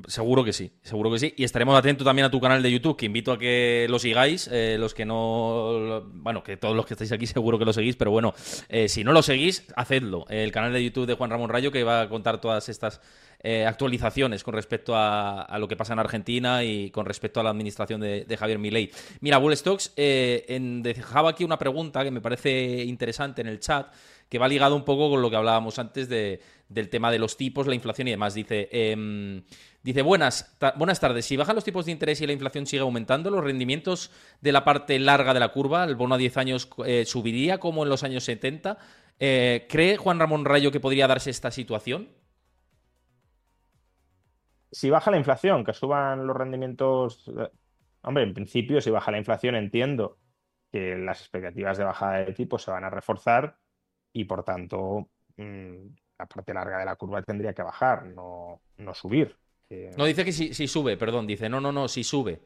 Seguro que sí, seguro que sí. Y estaremos atentos también a tu canal de YouTube, que invito a que lo sigáis. Eh, los que no. Bueno, que todos los que estáis aquí seguro que lo seguís, pero bueno, eh, si no lo seguís, hacedlo. El canal de YouTube de Juan Ramón Rayo, que va a contar todas estas eh, actualizaciones con respecto a, lo que pasa en Argentina y con respecto a la administración de, Javier Milei. Mira, Bull Stocks dejaba aquí una pregunta que me parece interesante en el chat, que va ligado un poco con lo que hablábamos antes de, del tema de los tipos, la inflación y demás. Dice. Em, Dice, buenas, buenas tardes. Si bajan los tipos de interés y la inflación sigue aumentando, ¿los rendimientos de la parte larga de la curva, el bono a 10 años, eh, subiría como en los años 70? Eh, ¿Cree Juan Ramón Rayo que podría darse esta situación? Si baja la inflación, que suban los rendimientos... Eh, hombre, en principio, si baja la inflación, entiendo que las expectativas de bajada de tipos se van a reforzar y, por tanto, mm, la parte larga de la curva tendría que bajar, no, no subir. No, dice que si, sube, perdón, dice, no, no, no, si sube.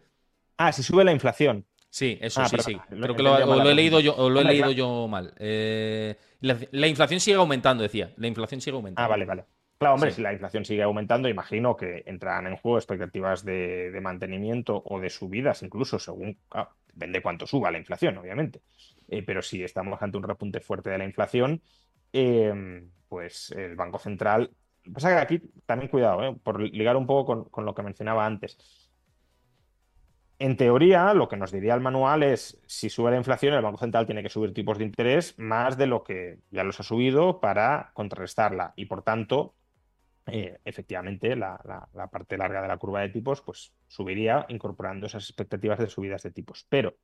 Ah, si sube la inflación. Sí, eso ah, sí, sí. Creo que lo, he leído yo, lo he leído yo mal. Eh, la, inflación sigue aumentando, decía. La inflación sigue aumentando. Ah, vale, vale. Claro, hombre, si la inflación sigue aumentando, imagino que entrarán en juego expectativas de, mantenimiento o de subidas, incluso según. depende cuánto suba la inflación, obviamente. Eh, pero si estamos ante un repunte fuerte de la inflación, eh, pues el Banco Central Pasa que aquí también cuidado, ¿eh? por ligar un poco con, lo que mencionaba antes. En teoría, lo que nos diría el manual es, si sube la inflación, el Banco Central tiene que subir tipos de interés más de lo que ya los ha subido para contrarrestarla. Y por tanto, eh, efectivamente, la, parte larga de la curva de tipos pues, subiría incorporando esas expectativas de subidas de tipos. Pero,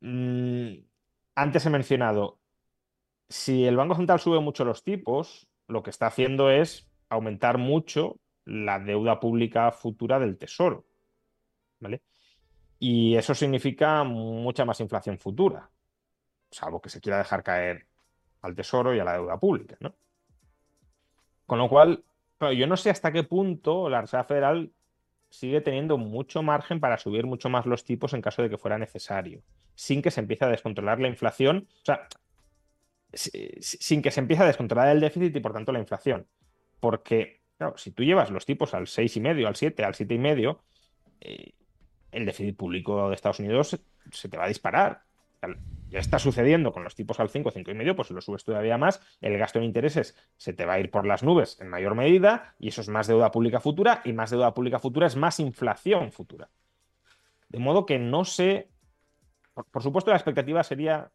mm, antes he mencionado, si el Banco Central sube mucho los tipos, lo que está haciendo es aumentar mucho la deuda pública futura del Tesoro. ¿Vale? Y eso significa mucha más inflación futura, salvo que se quiera dejar caer al Tesoro y a la deuda pública. ¿no? Con lo cual, yo no sé hasta qué punto la Reserva Federal sigue teniendo mucho margen para subir mucho más los tipos en caso de que fuera necesario, sin que se empiece a descontrolar la inflación. O sea, sin que se empiece a descontrolar el déficit y por tanto la inflación. Porque, claro, si tú llevas los tipos al 6,5, al 7, al 7,5, eh, el déficit público de Estados Unidos se, te va a disparar. Ya está sucediendo con los tipos al 5, 5 y medio, pues si lo subes todavía más, el gasto en intereses se te va a ir por las nubes en mayor medida y eso es más deuda pública futura y más deuda pública futura es más inflación futura. De modo que no sé, por, supuesto la expectativa sería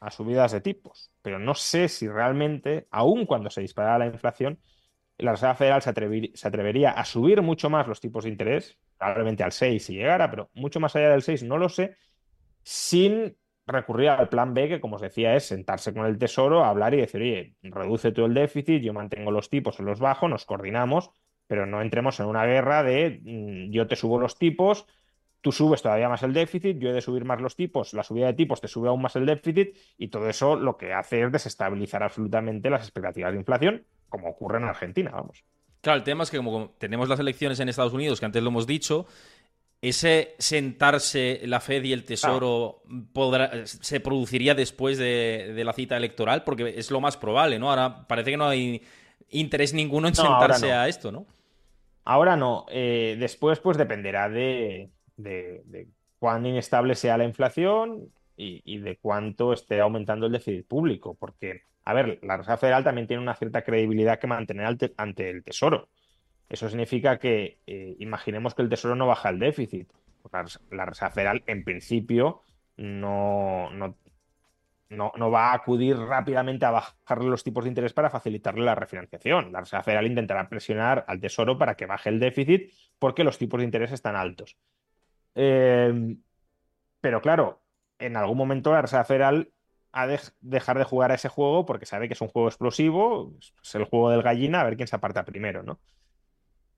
a subidas de tipos, pero no sé si realmente, aun cuando se disparara la inflación, la Reserva Federal se, se, atrevería a subir mucho más los tipos de interés, probablemente al 6 si llegara, pero mucho más allá del 6 no lo sé, sin recurrir al plan B, que como os decía, es sentarse con el Tesoro, hablar y decir, oye, reduce todo el déficit, yo mantengo los tipos en los bajos, nos coordinamos, pero no entremos en una guerra de mm, yo te subo los tipos, tú subes todavía más el déficit, yo he de subir más los tipos, la subida de tipos te sube aún más el déficit y todo eso lo que hace es desestabilizar absolutamente las expectativas de inflación, como ocurre en Argentina, vamos. Claro, el tema es que como tenemos las elecciones en Estados Unidos, que antes lo hemos dicho, ese sentarse la Fed y el Tesoro se produciría después de, la cita electoral, porque es lo más probable, ¿no? Ahora parece que no hay interés ninguno en sentarse a esto, ¿no? Ahora no. Eh, después, pues dependerá de, cuán inestable sea la inflación y, de cuánto esté aumentando el déficit público. Porque, a ver, la Reserva Federal también tiene una cierta credibilidad que mantener ante el Tesoro. Eso significa que eh, imaginemos que el Tesoro no baja el déficit. La, Reserva Federal, en principio, no, no, no, va a acudir rápidamente a bajarle los tipos de interés para facilitarle la refinanciación. La Reserva Federal intentará presionar al Tesoro para que baje el déficit porque los tipos de interés están altos. Em, pero claro, en algún momento la Reserva Federal ha de dejar de jugar a ese juego porque sabe que es un juego explosivo, es el juego del gallina, a ver quién se aparta primero, ¿no?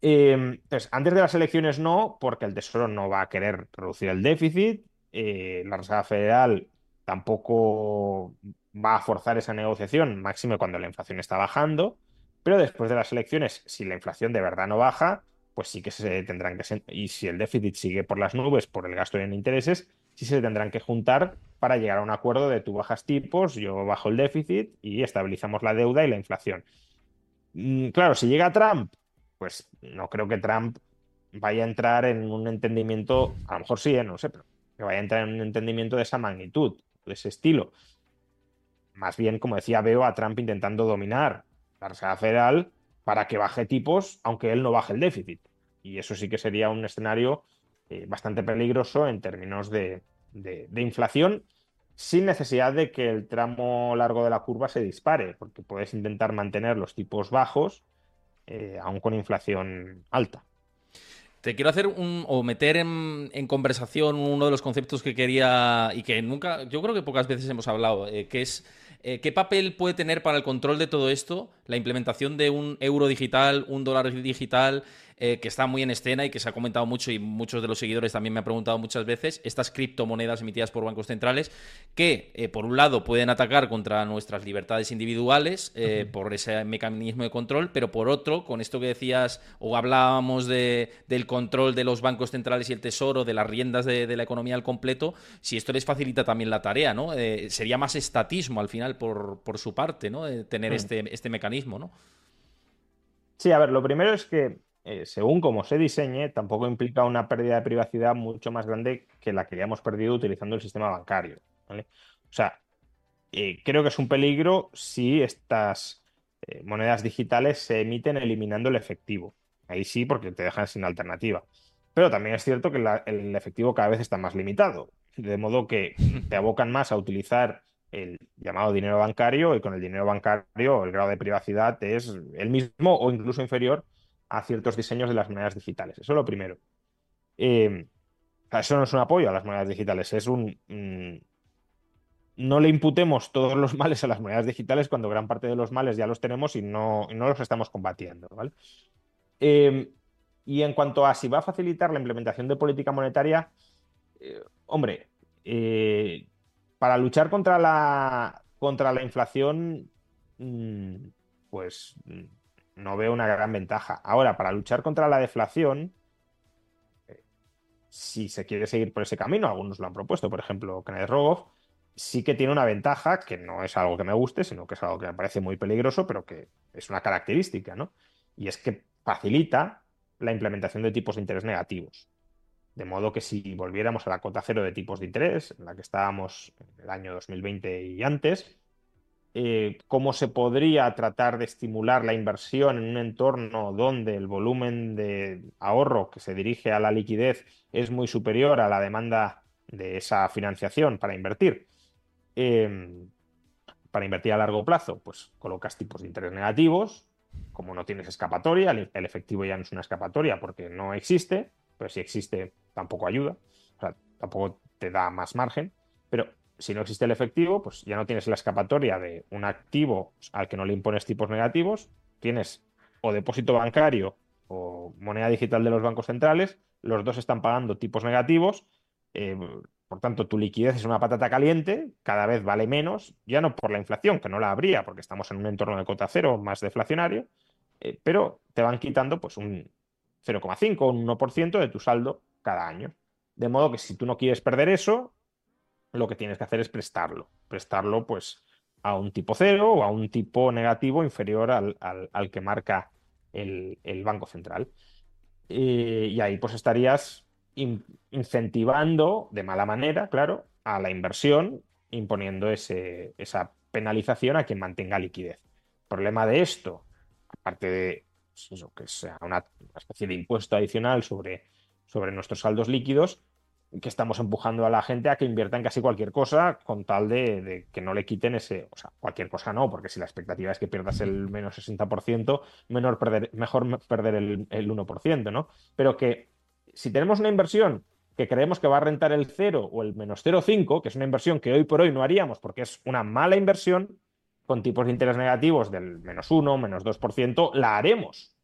Em, antes de las elecciones no, porque el Tesoro no va a querer reducir el déficit, eh, la Reserva Federal tampoco va a forzar esa negociación, máximo cuando la inflación está bajando, pero después de las elecciones, si la inflación de verdad no baja, pues sí que se tendrán que... Y si el déficit sigue por las nubes por el gasto en intereses, sí se tendrán que juntar para llegar a un acuerdo de tú bajas tipos, yo bajo el déficit y estabilizamos la deuda y la inflación. Mm, claro, si llega Trump pues no creo que Trump vaya a entrar en un entendimiento, a lo mejor sí, ¿eh? no sé, pero que vaya a entrar en un entendimiento de esa magnitud, de ese estilo. Más bien, como decía, veo a Trump intentando dominar la Reserva Federal para que baje tipos, aunque él no baje el déficit. Y eso sí que sería un escenario eh, bastante peligroso en términos de, de inflación, sin necesidad de que el tramo largo de la curva se dispare, porque puedes intentar mantener los tipos bajos eh, aún con inflación alta. Te quiero hacer un, o meter en, conversación uno de los conceptos que quería y que nunca, yo creo que pocas veces hemos hablado, eh, que es eh, qué papel puede tener para el control de todo esto la implementación de un euro digital, un dólar digital, eh, que está muy en escena y que se ha comentado mucho y muchos de los seguidores también me han preguntado muchas veces, estas criptomonedas emitidas por bancos centrales que, eh, por un lado, pueden atacar contra nuestras libertades individuales eh, por ese mecanismo de control, pero por otro, con esto que decías o hablábamos de, del control de los bancos centrales y el tesoro, de las riendas de, la economía al completo, si esto les facilita también la tarea, ¿no? sería más estatismo al final por, por su parte, ¿no? tener mm. este, este mecanismo, ¿no? Sí, a ver, lo primero es que eh, según como se diseñe, tampoco implica una pérdida de privacidad mucho más grande que la que ya hemos perdido utilizando el sistema bancario. O sea, eh, creo que es un peligro si estas eh, monedas digitales se emiten eliminando el efectivo. Ahí sí, porque te dejan sin alternativa. Pero también es cierto que el efectivo cada vez está más limitado, de modo que te abocan más a utilizar el llamado dinero bancario y con el dinero bancario el grado de privacidad es el mismo o incluso inferior a ciertos diseños de las monedas digitales. Eso es lo primero. Eh, eso no es un apoyo a las monedas digitales, es un... Mm, no le imputemos todos los males a las monedas digitales cuando gran parte de los males ya los tenemos y no, no los estamos combatiendo. Eh, y en cuanto a si va a facilitar la implementación de política monetaria, eh, hombre, para luchar contra la, contra la inflación, mm, pues mm, no veo una gran ventaja. Ahora, para luchar contra la deflación, eh, si se quiere seguir por ese camino, algunos lo han propuesto, por ejemplo, Kenneth Rogoff, sí que tiene una ventaja que no es algo que me guste, sino que es algo que me parece muy peligroso, pero que es una característica, ¿no? Y es que facilita la implementación de tipos de interés negativos. De modo que si volviéramos a la cota cero de tipos de interés, en la que estábamos en el año 2020 y antes, eh, cómo se podría tratar de estimular la inversión en un entorno donde el volumen de ahorro que se dirige a la liquidez es muy superior a la demanda de esa financiación para invertir. Em, para invertir a largo plazo, pues colocas tipos de interés negativos, como no tienes escapatoria, el efectivo ya no es una escapatoria porque no existe, pero si existe tampoco ayuda, o sea, tampoco te da más margen, pero si no existe el efectivo, pues ya no tienes la escapatoria de un activo al que no le impones tipos negativos, tienes o depósito bancario o moneda digital de los bancos centrales, los dos están pagando tipos negativos, eh, por tanto tu liquidez es una patata caliente, cada vez vale menos, ya no por la inflación, que no la habría porque estamos en un entorno de cota cero más deflacionario, eh, pero te van quitando pues un 0,5 o un 1% de tu saldo cada año. De modo que si tú no quieres perder eso, lo que tienes que hacer es prestarlo. Prestarlo, pues, a un tipo cero o a un tipo negativo inferior al, que marca el, Banco Central. Y ahí, pues, estarías incentivando de mala manera, claro, a la inversión, imponiendo ese, esa penalización a quien mantenga liquidez. El problema de esto, aparte de pues que sea una, especie de impuesto adicional sobre, sobre nuestros saldos líquidos, que estamos empujando a la gente a que invierta en casi cualquier cosa con tal de, que no le quiten ese, o sea, cualquier cosa no, porque si la expectativa es que pierdas el menos 60%, menor perder, mejor perder el, el 1%, ¿no? Pero que si tenemos una inversión que creemos que va a rentar el 0 o el menos 0,5, que es una inversión que hoy por hoy no haríamos porque es una mala inversión, con tipos de interés negativos del menos 1, menos 2%, la haremos.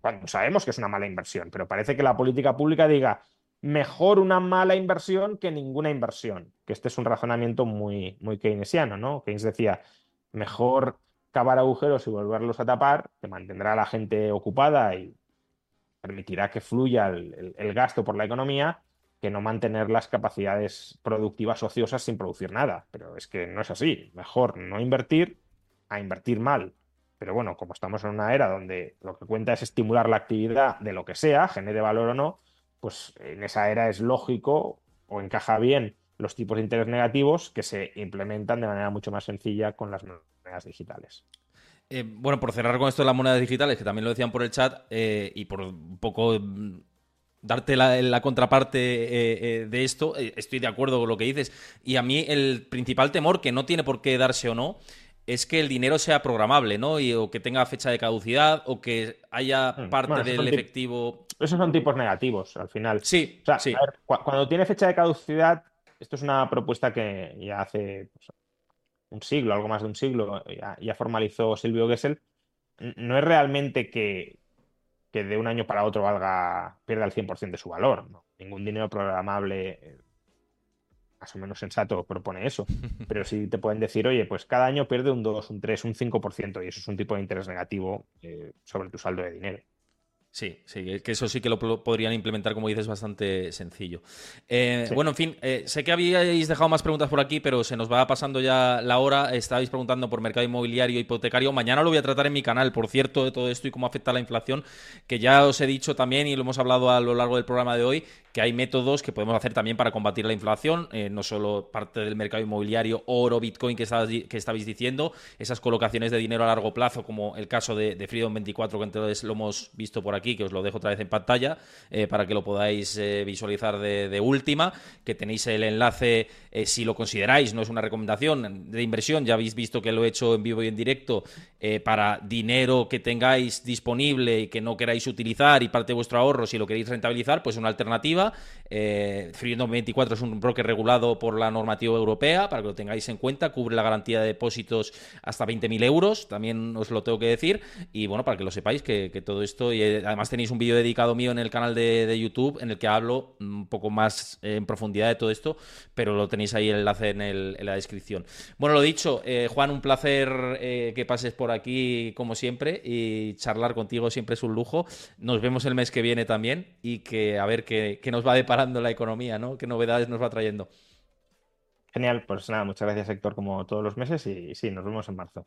Cuando sabemos que es una mala inversión, pero parece que la política pública diga, mejor una mala inversión que ninguna inversión, que este es un razonamiento muy, muy keynesiano, ¿no? Keynes decía, mejor cavar agujeros y volverlos a tapar, que mantendrá a la gente ocupada y permitirá que fluya el, gasto por la economía, que no mantener las capacidades productivas ociosas sin producir nada. Pero es que no es así. Mejor no invertir a invertir mal. Pero bueno, como estamos en una era donde lo que cuenta es estimular la actividad de lo que sea, genere valor o no, pues en esa era es lógico o encaja bien los tipos de interés negativos que se implementan de manera mucho más sencilla con las monedas digitales. Eh, bueno, por cerrar con esto de las monedas digitales, que también lo decían por el chat, eh, y por un poco mm, darte la, contraparte eh, de esto, estoy de acuerdo con lo que dices. Y a mí el principal temor, que no tiene por qué darse o no, es que el dinero sea programable, ¿no? Y, o que tenga fecha de caducidad, o que haya hmm. parte del efectivo. Esos son tipos negativos, al final. Sí. sí. cuando tiene fecha de caducidad, esto es una propuesta que ya hace pues, un siglo, algo más de un siglo, ya, formalizó Silvio Gesell. No es realmente que, que, de un año para otro valga, pierda el 100% de su valor. ¿no? Ningún dinero programable eh, más o menos sensato propone eso, pero sí te pueden decir, oye, pues cada año pierde un 2, un 3, un 5% y eso es un tipo de interés negativo eh, sobre tu saldo de dinero. Sí, sí, que eso sí que lo podrían implementar, como dices, bastante sencillo. Eh, bueno, en fin, eh, sé que habíais dejado más preguntas por aquí, pero se nos va pasando ya la hora. Estabais preguntando por mercado inmobiliario, hipotecario. Mañana lo voy a tratar en mi canal, por cierto, de todo esto y cómo afecta la inflación, que ya os he dicho también y lo hemos hablado a lo largo del programa de hoy, que hay métodos que podemos hacer también para combatir la inflación, eh, no solo parte del mercado inmobiliario, oro, bitcoin que, que estabais diciendo, esas colocaciones de dinero a largo plazo, como el caso de, de Freedom 24, que entonces lo hemos visto por aquí, que os lo dejo otra vez en pantalla eh, para que lo podáis eh, visualizar de, última, que tenéis el enlace si lo consideráis, no es una recomendación de inversión, ya habéis visto que lo he hecho en vivo y en directo para dinero que tengáis disponible y que no queráis utilizar y parte de vuestro ahorro, si lo queréis rentabilizar, pues una alternativa eh, Freedom 24 es un broker regulado por la normativa europea, para que lo tengáis en cuenta. Cubre la garantía de depósitos hasta 20.000 euros, también os lo tengo que decir. Y bueno, para que lo sepáis, que, todo esto. Y eh, además tenéis un vídeo dedicado mío en el canal de, YouTube en el que hablo un poco más en profundidad de todo esto, pero lo tenéis ahí el enlace en, la descripción. Bueno, lo dicho, eh, Juan, un placer eh, que pases por aquí como siempre y charlar contigo siempre es un lujo. Nos vemos el mes que viene también y que a ver qué, qué nos va deparando la economía, ¿no? ¿Qué novedades nos va trayendo? Genial, pues nada, muchas gracias Héctor como todos los meses y sí, nos vemos en marzo.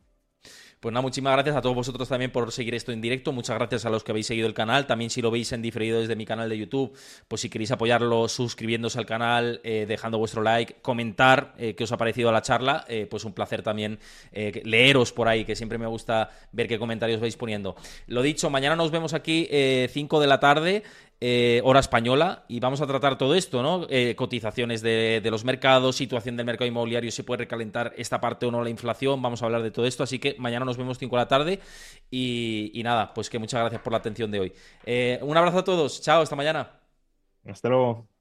Pues nada, muchísimas gracias a todos vosotros también por seguir esto en directo. Muchas gracias a los que habéis seguido el canal. También si lo veis en diferido desde mi canal de YouTube, pues si queréis apoyarlo, suscribiéndose al canal, eh, dejando vuestro like, comentar eh, qué os ha parecido la charla. Eh, pues un placer también leeros por ahí, que siempre me gusta ver qué comentarios vais poniendo. Lo dicho, mañana nos vemos aquí 5 de la tarde. Eh, hora española y vamos a tratar todo esto, ¿no? Eh, cotizaciones de, los mercados, situación del mercado inmobiliario, si puede recalentar esta parte o no la inflación, vamos a hablar de todo esto, así que mañana nos vemos 5 de la tarde y, nada, pues que muchas gracias por la atención de hoy. Eh, un abrazo a todos, chao, hasta mañana. Hasta luego.